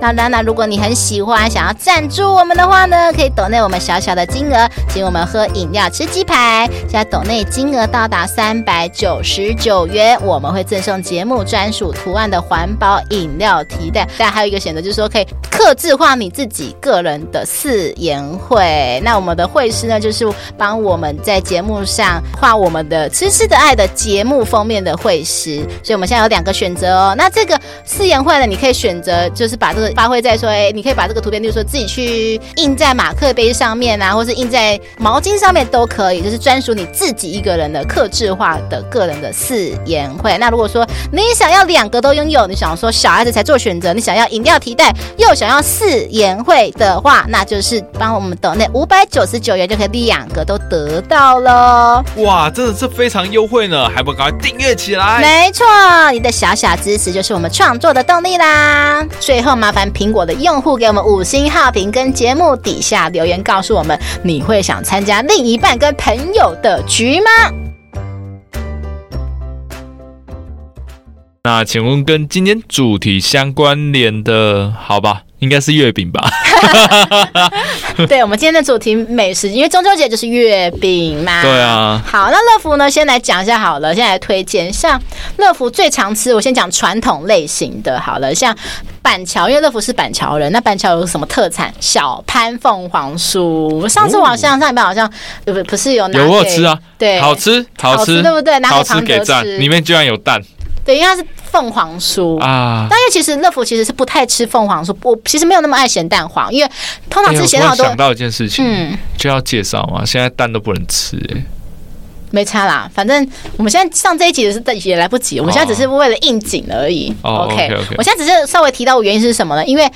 那当然，如果你很喜欢，想要赞助我们的话呢，可以抖内我们小小的金额，请我们喝饮料、吃鸡排。现在抖内金额到达三百九十九元，我们会赠送节目专属图案的环保饮料提袋。但还有一个选择，就是说可以刻字化你自己个人的四言会。那我们的会师呢，就是帮我们在节目上画我们的痴痴的爱的节目封面的会师。所以我们现在有两个选择哦。那这个四言会呢，你可以。选择就是把这个发挥在说，哎，你可以把这个图片，就是说自己去印在马克杯上面啊，或是印在毛巾上面都可以，就是专属你自己一个人的克制化的个人的四言会。那如果说你想要两个都拥有，你想说小孩子才做选择，你想要饮料提袋又想要四言会的话，那就是帮我们抖那五百九十九元就可以两个都得到了。哇，真的是非常优惠呢，还不赶快订阅起来？没错，你的小小支持就是我们创作的动力啦。最后，麻烦苹果的用户给我们五星好评，跟节目底下留言告诉我们，你会想参加另一半跟朋友的局吗？那请问跟今天主题相关联的，好吧？应该是月饼吧？[laughs] 对，我们今天的主题美食，因为中秋节就是月饼嘛。对啊。好，那乐福呢？先来讲一下好了，先来推荐。像乐福最常吃，我先讲传统类型的。好了，像板桥，因为乐福是板桥人，那板桥有什么特产？小潘凤凰酥。上次我好像上一半好像不不是有拿有我有吃啊？对，好吃，好吃，好吃对不对？拿给好吃给赞，里面居然有蛋。对，因为它是凤凰酥啊。但因为其实乐福其实是不太吃凤凰酥，我其实没有那么爱咸蛋黄，因为通常吃咸蛋黄都、欸、想到一件事情，嗯，就要介绍嘛。现在蛋都不能吃、欸，哎，没差啦。反正我们现在上这一集的是也来不及，我们现在只是为了应景而已。哦、OK，, okay, okay 我现在只是稍微提到我原因是什么呢？因为。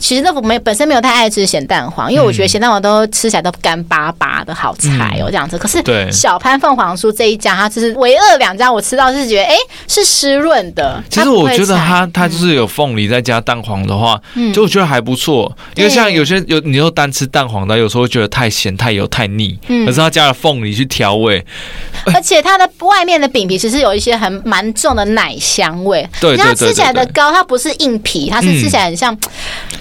其实乐福没本身没有太爱吃咸蛋黄，因为我觉得咸蛋黄都吃起来都干巴巴的好柴哦，这样子。可是小潘凤凰酥这一家，它就是唯二两家我吃到是觉得哎是湿润的。其实我觉得它它就是有凤梨再加蛋黄的话，就我觉得还不错。因为像有些有你又单吃蛋黄的，有时候会觉得太咸太油太腻。可是它加了凤梨去调味，而且它的外面的饼皮其实有一些很蛮重的奶香味。对，它吃起来的糕它不是硬皮，它是吃起来很像。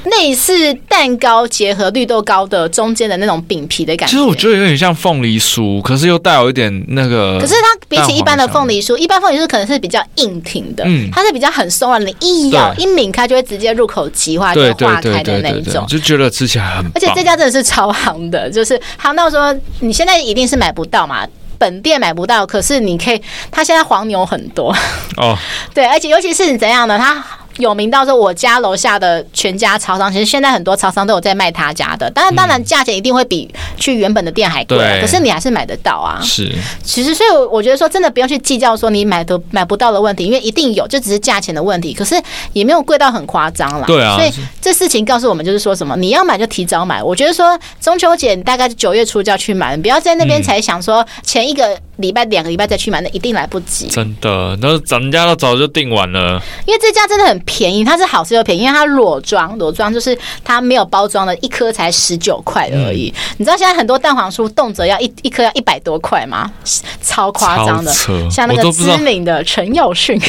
类似蛋糕结合绿豆糕的中间的那种饼皮的感觉，其实我觉得有点像凤梨酥，可是又带有一点那个。可是它比起一般的凤梨酥，一般凤梨酥可能是比较硬挺的，嗯，它是比较很松软，你一咬一抿开就会直接入口即化，就化开的那一种，就觉得吃起来很。而且这家真的是超行的，就是行到说你现在一定是买不到嘛，本店买不到，可是你可以，它现在黄牛很多哦，[laughs] 对，而且尤其是你怎样呢？它。有名到说，我家楼下的全家超商，其实现在很多超商都有在卖他家的。当然，当然价钱一定会比去原本的店还贵，可是你还是买得到啊。是，其实所以我觉得说，真的不用去计较说你买的买不到的问题，因为一定有，就只是价钱的问题。可是也没有贵到很夸张啦。对啊。所以这事情告诉我们，就是说什么，你要买就提早买。我觉得说中秋节你大概九月初就要去买，你不要在那边才想说前一个礼拜、两个礼拜再去买，那一定来不及。真的，那咱们家都早就订完了。因为这家真的很。便宜，它是好吃又便宜，因为它裸装，裸装就是它没有包装的，一颗才十九块而已。嗯、你知道现在很多蛋黄酥动辄要一一颗要一百多块吗？超夸张的，像那个知名的陈耀迅，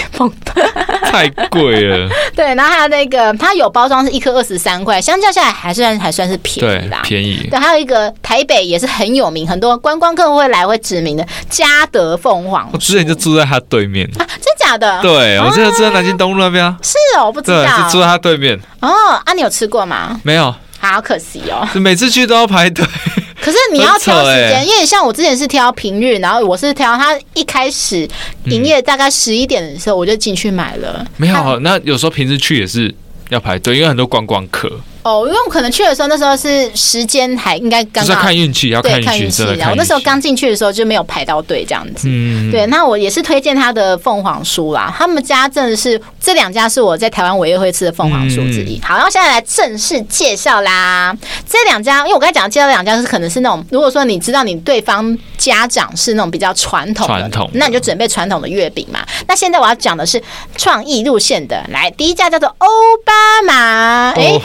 太贵了。[laughs] 对，然后还有那个，它有包装是一颗二十三块，相较下来还算还算是便宜啦，便宜。对，还有一个台北也是很有名，很多观光客会来会指名的嘉德凤凰。我之前就住在他对面啊，真假的？对，我之前住在南京东路那边啊。是哦，我不知道。对，就住在他对面。哦，啊，你有吃过吗？没有，好可惜哦。每次去都要排队。可是你要挑 [laughs] 时间，因为像我之前是挑平日，然后我是挑他一开始营业大概十一点的时候，我就进去买了。没有，那有时候平时去也是要排队，因为很多观光客。哦，因为我可能去的时候，那时候是时间还应该刚刚看运气，要看运气。然后那时候刚进去的时候就没有排到队这样子。嗯，对。那我也是推荐他的凤凰酥啦，他们家真的是这两家是我在台湾唯一会吃的凤凰酥之一。好，然后现在来正式介绍啦。这两家，因为我刚才讲介绍两家是可能是那种，如果说你知道你对方家长是那种比较传统的，传统，那你就准备传统的月饼嘛。那现在我要讲的是创意路线的，来，第一家叫做欧巴马，哎，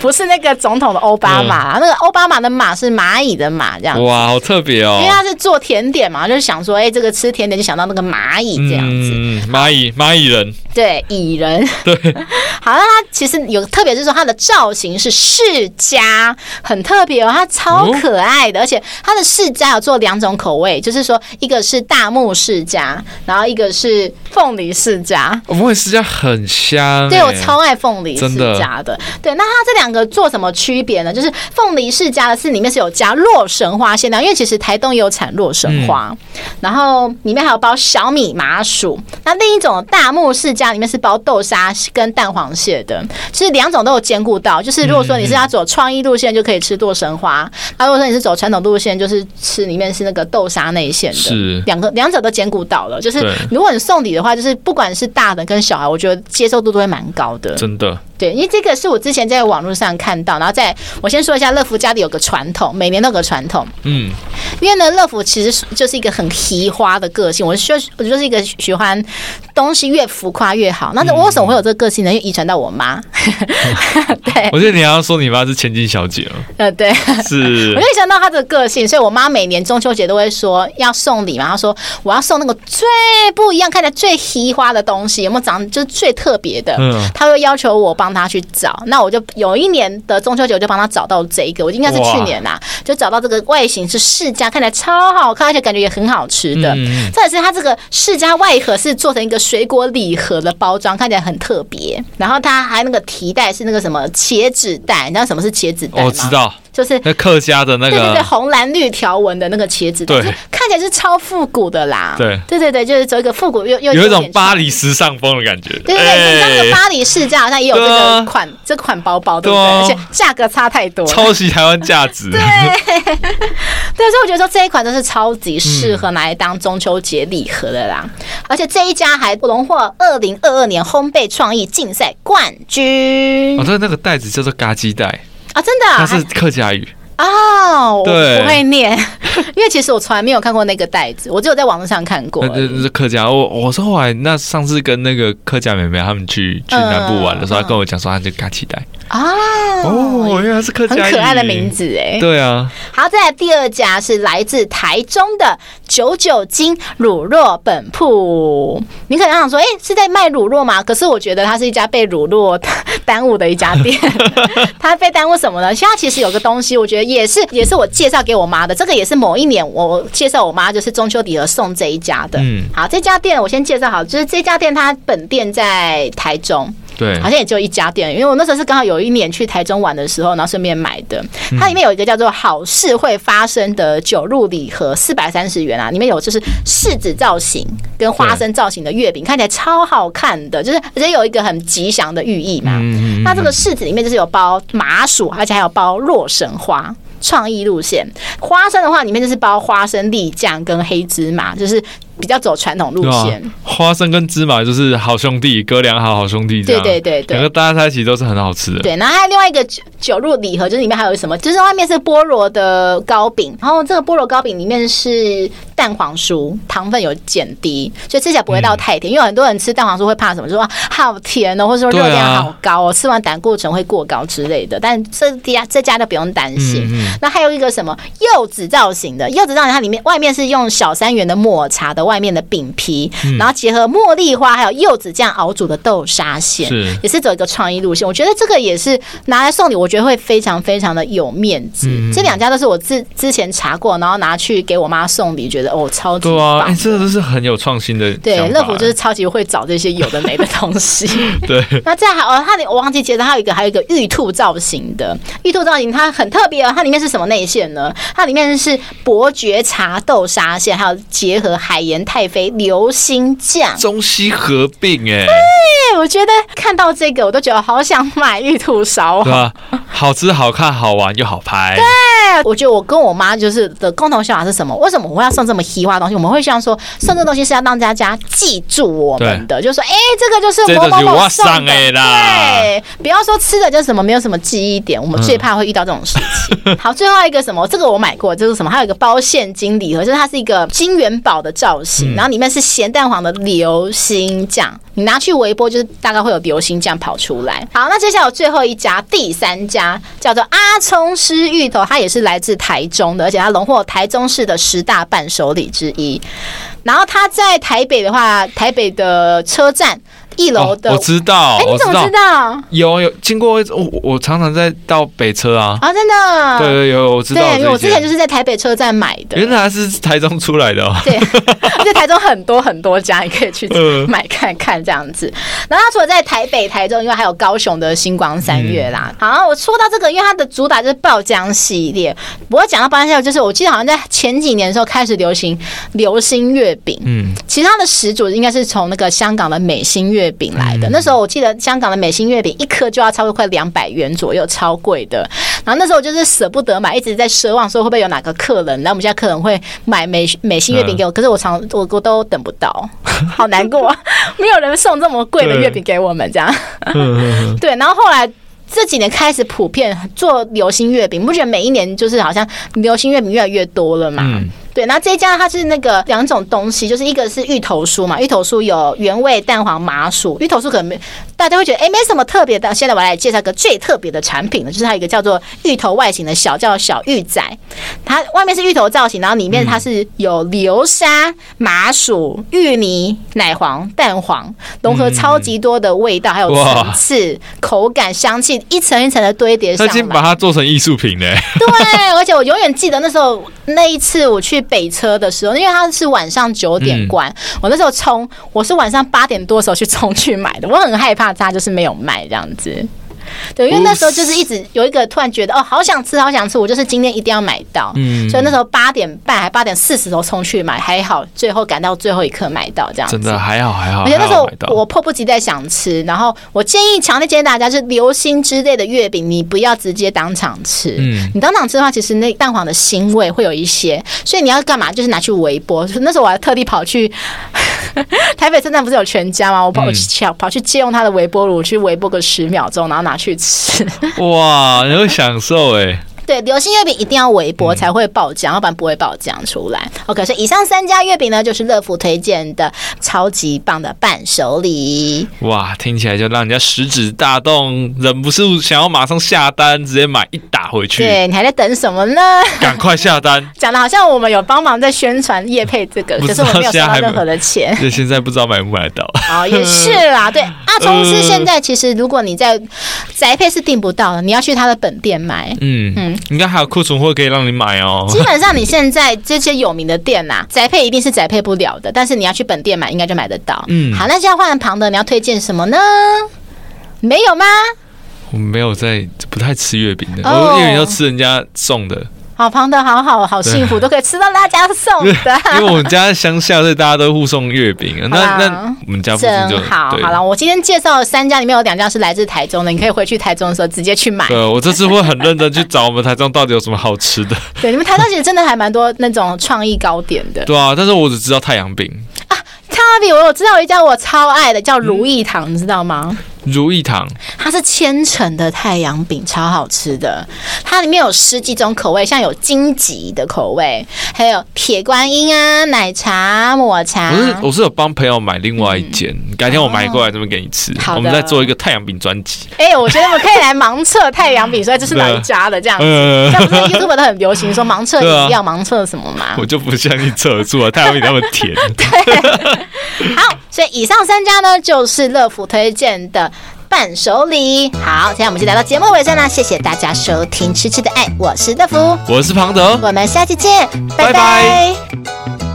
不是那个总。统的奥巴马，那个奥巴马的马是蚂蚁的马，这样哇，好特别哦！因为他是做甜点嘛，就是想说，哎，这个吃甜点就想到那个蚂蚁这样子。嗯，蚂蚁，蚂蚁人，对，蚁人，[laughs] 对。好，那它其实有特别，就是说它的造型是世家，很特别哦，它超可爱的，而且它的世家有做两种口味，就是说一个是大木世家，然后一个是凤梨释迦。凤梨世家很香，对，我超爱凤梨世家的。对，那它这两个做什么区？别呢，就是凤梨世家的是里面是有加洛神花馅料，因为其实台东也有产洛神花，嗯、然后里面还有包小米麻薯。那另一种大木释迦里面是包豆沙跟蛋黄蟹的，其实两种都有兼顾到。就是如果说你是要走创意路线，就可以吃剁神花；那、嗯、如果说你是走传统路线，就是吃里面是那个豆沙内馅的。是两个两者都兼顾到了。就是如果你送礼的话，就是不管是大的跟小孩，我觉得接受度都会蛮高的。真的。对，因为这个是我之前在网络上看到，然后在我先说一下乐福家里有个传统，每年都有个传统。嗯，因为呢，乐福其实就是一个很奇花的个性，我是，我就是一个喜欢东西越浮夸越好。那我为什么会有这个个性呢？因为遗传到我妈。[laughs] 对，我觉得你要说你妈是千金小姐了。呃，对，是。[laughs] 我就想到她的个性，所以我妈每年中秋节都会说要送礼嘛。她说我要送那个最不一样、看起来最奇花的东西，有没有长就是最特别的？嗯，她会要求我帮。她去找，那我就有一年的中秋节，我就帮她找到这一个，我应该是去年啦，就找到这个外形是世家，看起来超好看，而且感觉也很好吃的。嗯再是它这个世家外盒是做成一个水果礼盒的包装，看起来很特别。然后它还那个提袋是那个什么茄子袋，你知道什么是茄子袋吗？我知道。就是那客家的那个，对对对，红蓝绿条纹的那个茄子，对，看起起来是超复古的啦。对对对对，就是走一个复古又又有一种巴黎时尚风的感觉。对对对，像那个巴黎世家好像也有这个款这款包包，对不对？而且价格差太多，抄袭台湾价值。对，[laughs] 对，所以我觉得说这一款真是超级适合拿来当中秋节礼盒的啦。而且这一家还荣获二零二二年烘焙创意竞赛冠军。哦，对，那个袋子叫做嘎鸡袋啊，真的，啊？它是客家语。哦，对，我不会念，[laughs] 因为其实我从来没有看过那个袋子，我只有在网络上看过。那是客家，我我是后来那上次跟那个客家妹妹他们去去南部玩的时候，她跟我讲说，她就嘎期待啊。哦，原来是客家，很可爱的名字哎。对啊。好，再来第二家是来自台中的九九金乳酪本铺。你可能想说，哎，是在卖乳酪吗？可是我觉得它是一家被乳酪耽误的一家店。[laughs] 它被耽误什么呢？其实它其实有个东西，我觉得。也是也是我介绍给我妈的，这个也是某一年我介绍我妈，就是中秋礼盒送这一家的。嗯，好，这家店我先介绍好，就是这家店它本店在台中。对，好像也只有一家店，因为我那时候是刚好有一年去台中玩的时候，然后顺便买的。它里面有一个叫做“好事会发生”的九入礼盒，四百三十元啊，里面有就是柿子造型跟花生造型的月饼，看起来超好看的，就是而且有一个很吉祥的寓意嘛。那这个柿子里面就是有包麻薯，而且还有包洛神花。创意路线，花生的话，里面就是包花生粒酱跟黑芝麻，就是。比较走传统路线，花生跟芝麻就是好兄弟，哥俩好好兄弟这样。对对对对，两个搭在一起都是很好吃的。对，然后还有另外一个酒酒入礼盒，就是里面还有什么？就是外面是菠萝的糕饼，然后这个菠萝糕饼里面是蛋黄酥，糖分有减低，所以吃起来不会到太甜。因为很多人吃蛋黄酥会怕什么？就说好甜哦，或者说热量好高哦，吃完胆固醇会过高之类的。但这家这家就不用担心。那还有一个什么柚子造型的柚子造型，它里面外面是用小三元的抹茶的。外面的饼皮，然后结合茉莉花还有柚子酱熬煮的豆沙馅，是也是走一个创意路线。我觉得这个也是拿来送礼，我觉得会非常非常的有面子。嗯、这两家都是我之之前查过，然后拿去给我妈送礼，觉得哦超级棒。哎，这个都是很有创新的。对，乐福就是超级会找这些有的没的东西。[laughs] 对，那再还哦，它里我忘记介绍，还有一个还有一个玉兔造型的玉兔造型，它很特别哦。它里面是什么内馅呢？它里面是伯爵茶豆沙馅，还有结合海盐。太妃流心酱，中西合并哎，对，我觉得看到这个我都觉得好想买玉兔烧，对吧？好吃、好看、好玩又好拍。对，我觉得我跟我妈就是的共同想法是什么？为什么我会要送这么稀花的东西？我们会希望说送这个东西是要让大家记住我们的，就说哎，这个就是某某某送的。对，不要说吃的就是什么没有什么记忆点，我们最怕会遇到这种事情。好，最后一个什么？这个我买过，这是什么？还有一个包现金礼盒，就是它是一个金元宝的造型。然后里面是咸蛋黄的流心酱，你拿去微波，就是大概会有流心酱跑出来。好，那接下来有最后一家，第三家叫做阿聪师芋头，它也是来自台中的，而且它荣获台中市的十大伴手礼之一。然后它在台北的话，台北的车站。一楼的、哦、我知道，哎，你怎么知道？有有经过我，我常常在到北车啊。啊，真的？对对有，我知道。对，因为我之前就是在台北车站买的。原来是台中出来的哦。[laughs] 对，而且台中很多很多家，你可以去 [laughs] 买看看这样子。然后他除了在台北、台中，因为还有高雄的星光三月啦。嗯、好，我说到这个，因为它的主打就是爆浆系列。不过讲到爆浆系列，就是我记得好像在前几年的时候开始流行流星月饼。嗯，其他的始祖应该是从那个香港的美心月饼来的，那时候我记得香港的美心月饼一颗就要超过快两百元左右，超贵的。然后那时候我就是舍不得买，一直在奢望说会不会有哪个客人，来我们家客人会买美 [laughs] 美心月饼给我。可是我常我我都等不到，[laughs] 好难过，没有人送这么贵的月饼给我们这样。[laughs] 对，然后后来这几年开始普遍做流心月饼，你不觉得每一年就是好像流心月饼越来越多了嘛？对，那这一家它是那个两种东西，就是一个是芋头酥嘛，芋头酥有原味蛋黄麻薯，芋头酥可能没大家会觉得哎没什么特别的。现在我来介绍个最特别的产品呢，就是它有一个叫做芋头外形的小叫小芋仔，它外面是芋头造型，然后里面它是有流沙、麻薯、芋泥、奶黄、蛋黄，融合超级多的味道，还有层次、口感、香气，一层一层的堆叠上来，他已经把它做成艺术品嘞。对，而且我永远记得那时候那一次我去。北车的时候，因为它是晚上九点关，嗯、我那时候冲，我是晚上八点多的时候去冲去买的，我很害怕它就是没有卖这样子。对，因为那时候就是一直有一个突然觉得哦，好想吃，好想吃，我就是今天一定要买到。嗯，所以那时候八点半还八点四十都冲去买，还好最后赶到最后一刻买到这样子。真的还好还好。而且那时候我迫不及待想吃，然后我建议强烈建议大家，就是流心之类的月饼，你不要直接当场吃。嗯，你当场吃的话，其实那蛋黄的腥味会有一些，所以你要干嘛？就是拿去微波。那时候我还特地跑去 [laughs] 台北车站，不是有全家吗？我跑去跑去借用他的微波炉去微波个十秒钟，然后拿去吃。[laughs] 哇，你会享受哎。对，流心月饼一定要微波才会爆浆，要不然不会爆浆出来。OK，所以以上三家月饼呢，就是乐福推荐的超级棒的伴手礼。哇，听起来就让人家食指大动，忍不住想要马上下单，直接买一打回去。对，你还在等什么呢？赶快下单！[laughs] 讲的好像我们有帮忙在宣传叶配这个，可是我们没有收到任何的钱。[laughs] 对，现在不知道买不买得到。哦，也是啦。对，[laughs] 阿聪师现在其实如果你在宅配是订不到的，你要去他的本店买。嗯嗯。应该还有库存货可以让你买哦。基本上你现在这些有名的店呐、啊，[laughs] 宅配一定是宅配不了的，但是你要去本店买，应该就买得到。嗯，好，那现在换旁的，你要推荐什么呢？没有吗？我没有在，不太吃月饼的，哦、我月饼要吃人家送的。好旁的，好好好幸福，都可以吃到大家送的。因为我们家乡下，所以大家都互送月饼。那那我们家附近就好。好了，我今天介绍三家里面有两家是来自台中的，你可以回去台中的时候直接去买。对，我这次会很认真去找我们台中到底有什么好吃的。[laughs] 对，你们台中其实真的还蛮多那种创意糕点的。对啊，但是我只知道太阳饼啊，太阳饼我有知道一家我超爱的，叫如意堂，你知道吗？如意堂，它是千层的太阳饼，超好吃的。它里面有十几种口味，像有荆棘的口味，还有铁观音啊、奶茶、抹茶。我是我是有帮朋友买另外一间，嗯、改天我买过来这边给你吃。我们再做一个太阳饼专辑。哎、欸，我觉得我们可以来盲测太阳饼，所以这是哪 [laughs] 一家的这样子？[laughs] 像不是 YouTube 都很流行说盲测 [laughs] 饮料、盲测什么吗？我就不相信测得出来太阳饼那么甜。对，好。所以以上三家呢，就是乐福推荐的伴手礼。好，现在我们就来到节目尾声啦，谢谢大家收听《吃吃的爱》，我是乐福，我是庞德，我们下期见，拜拜。拜拜。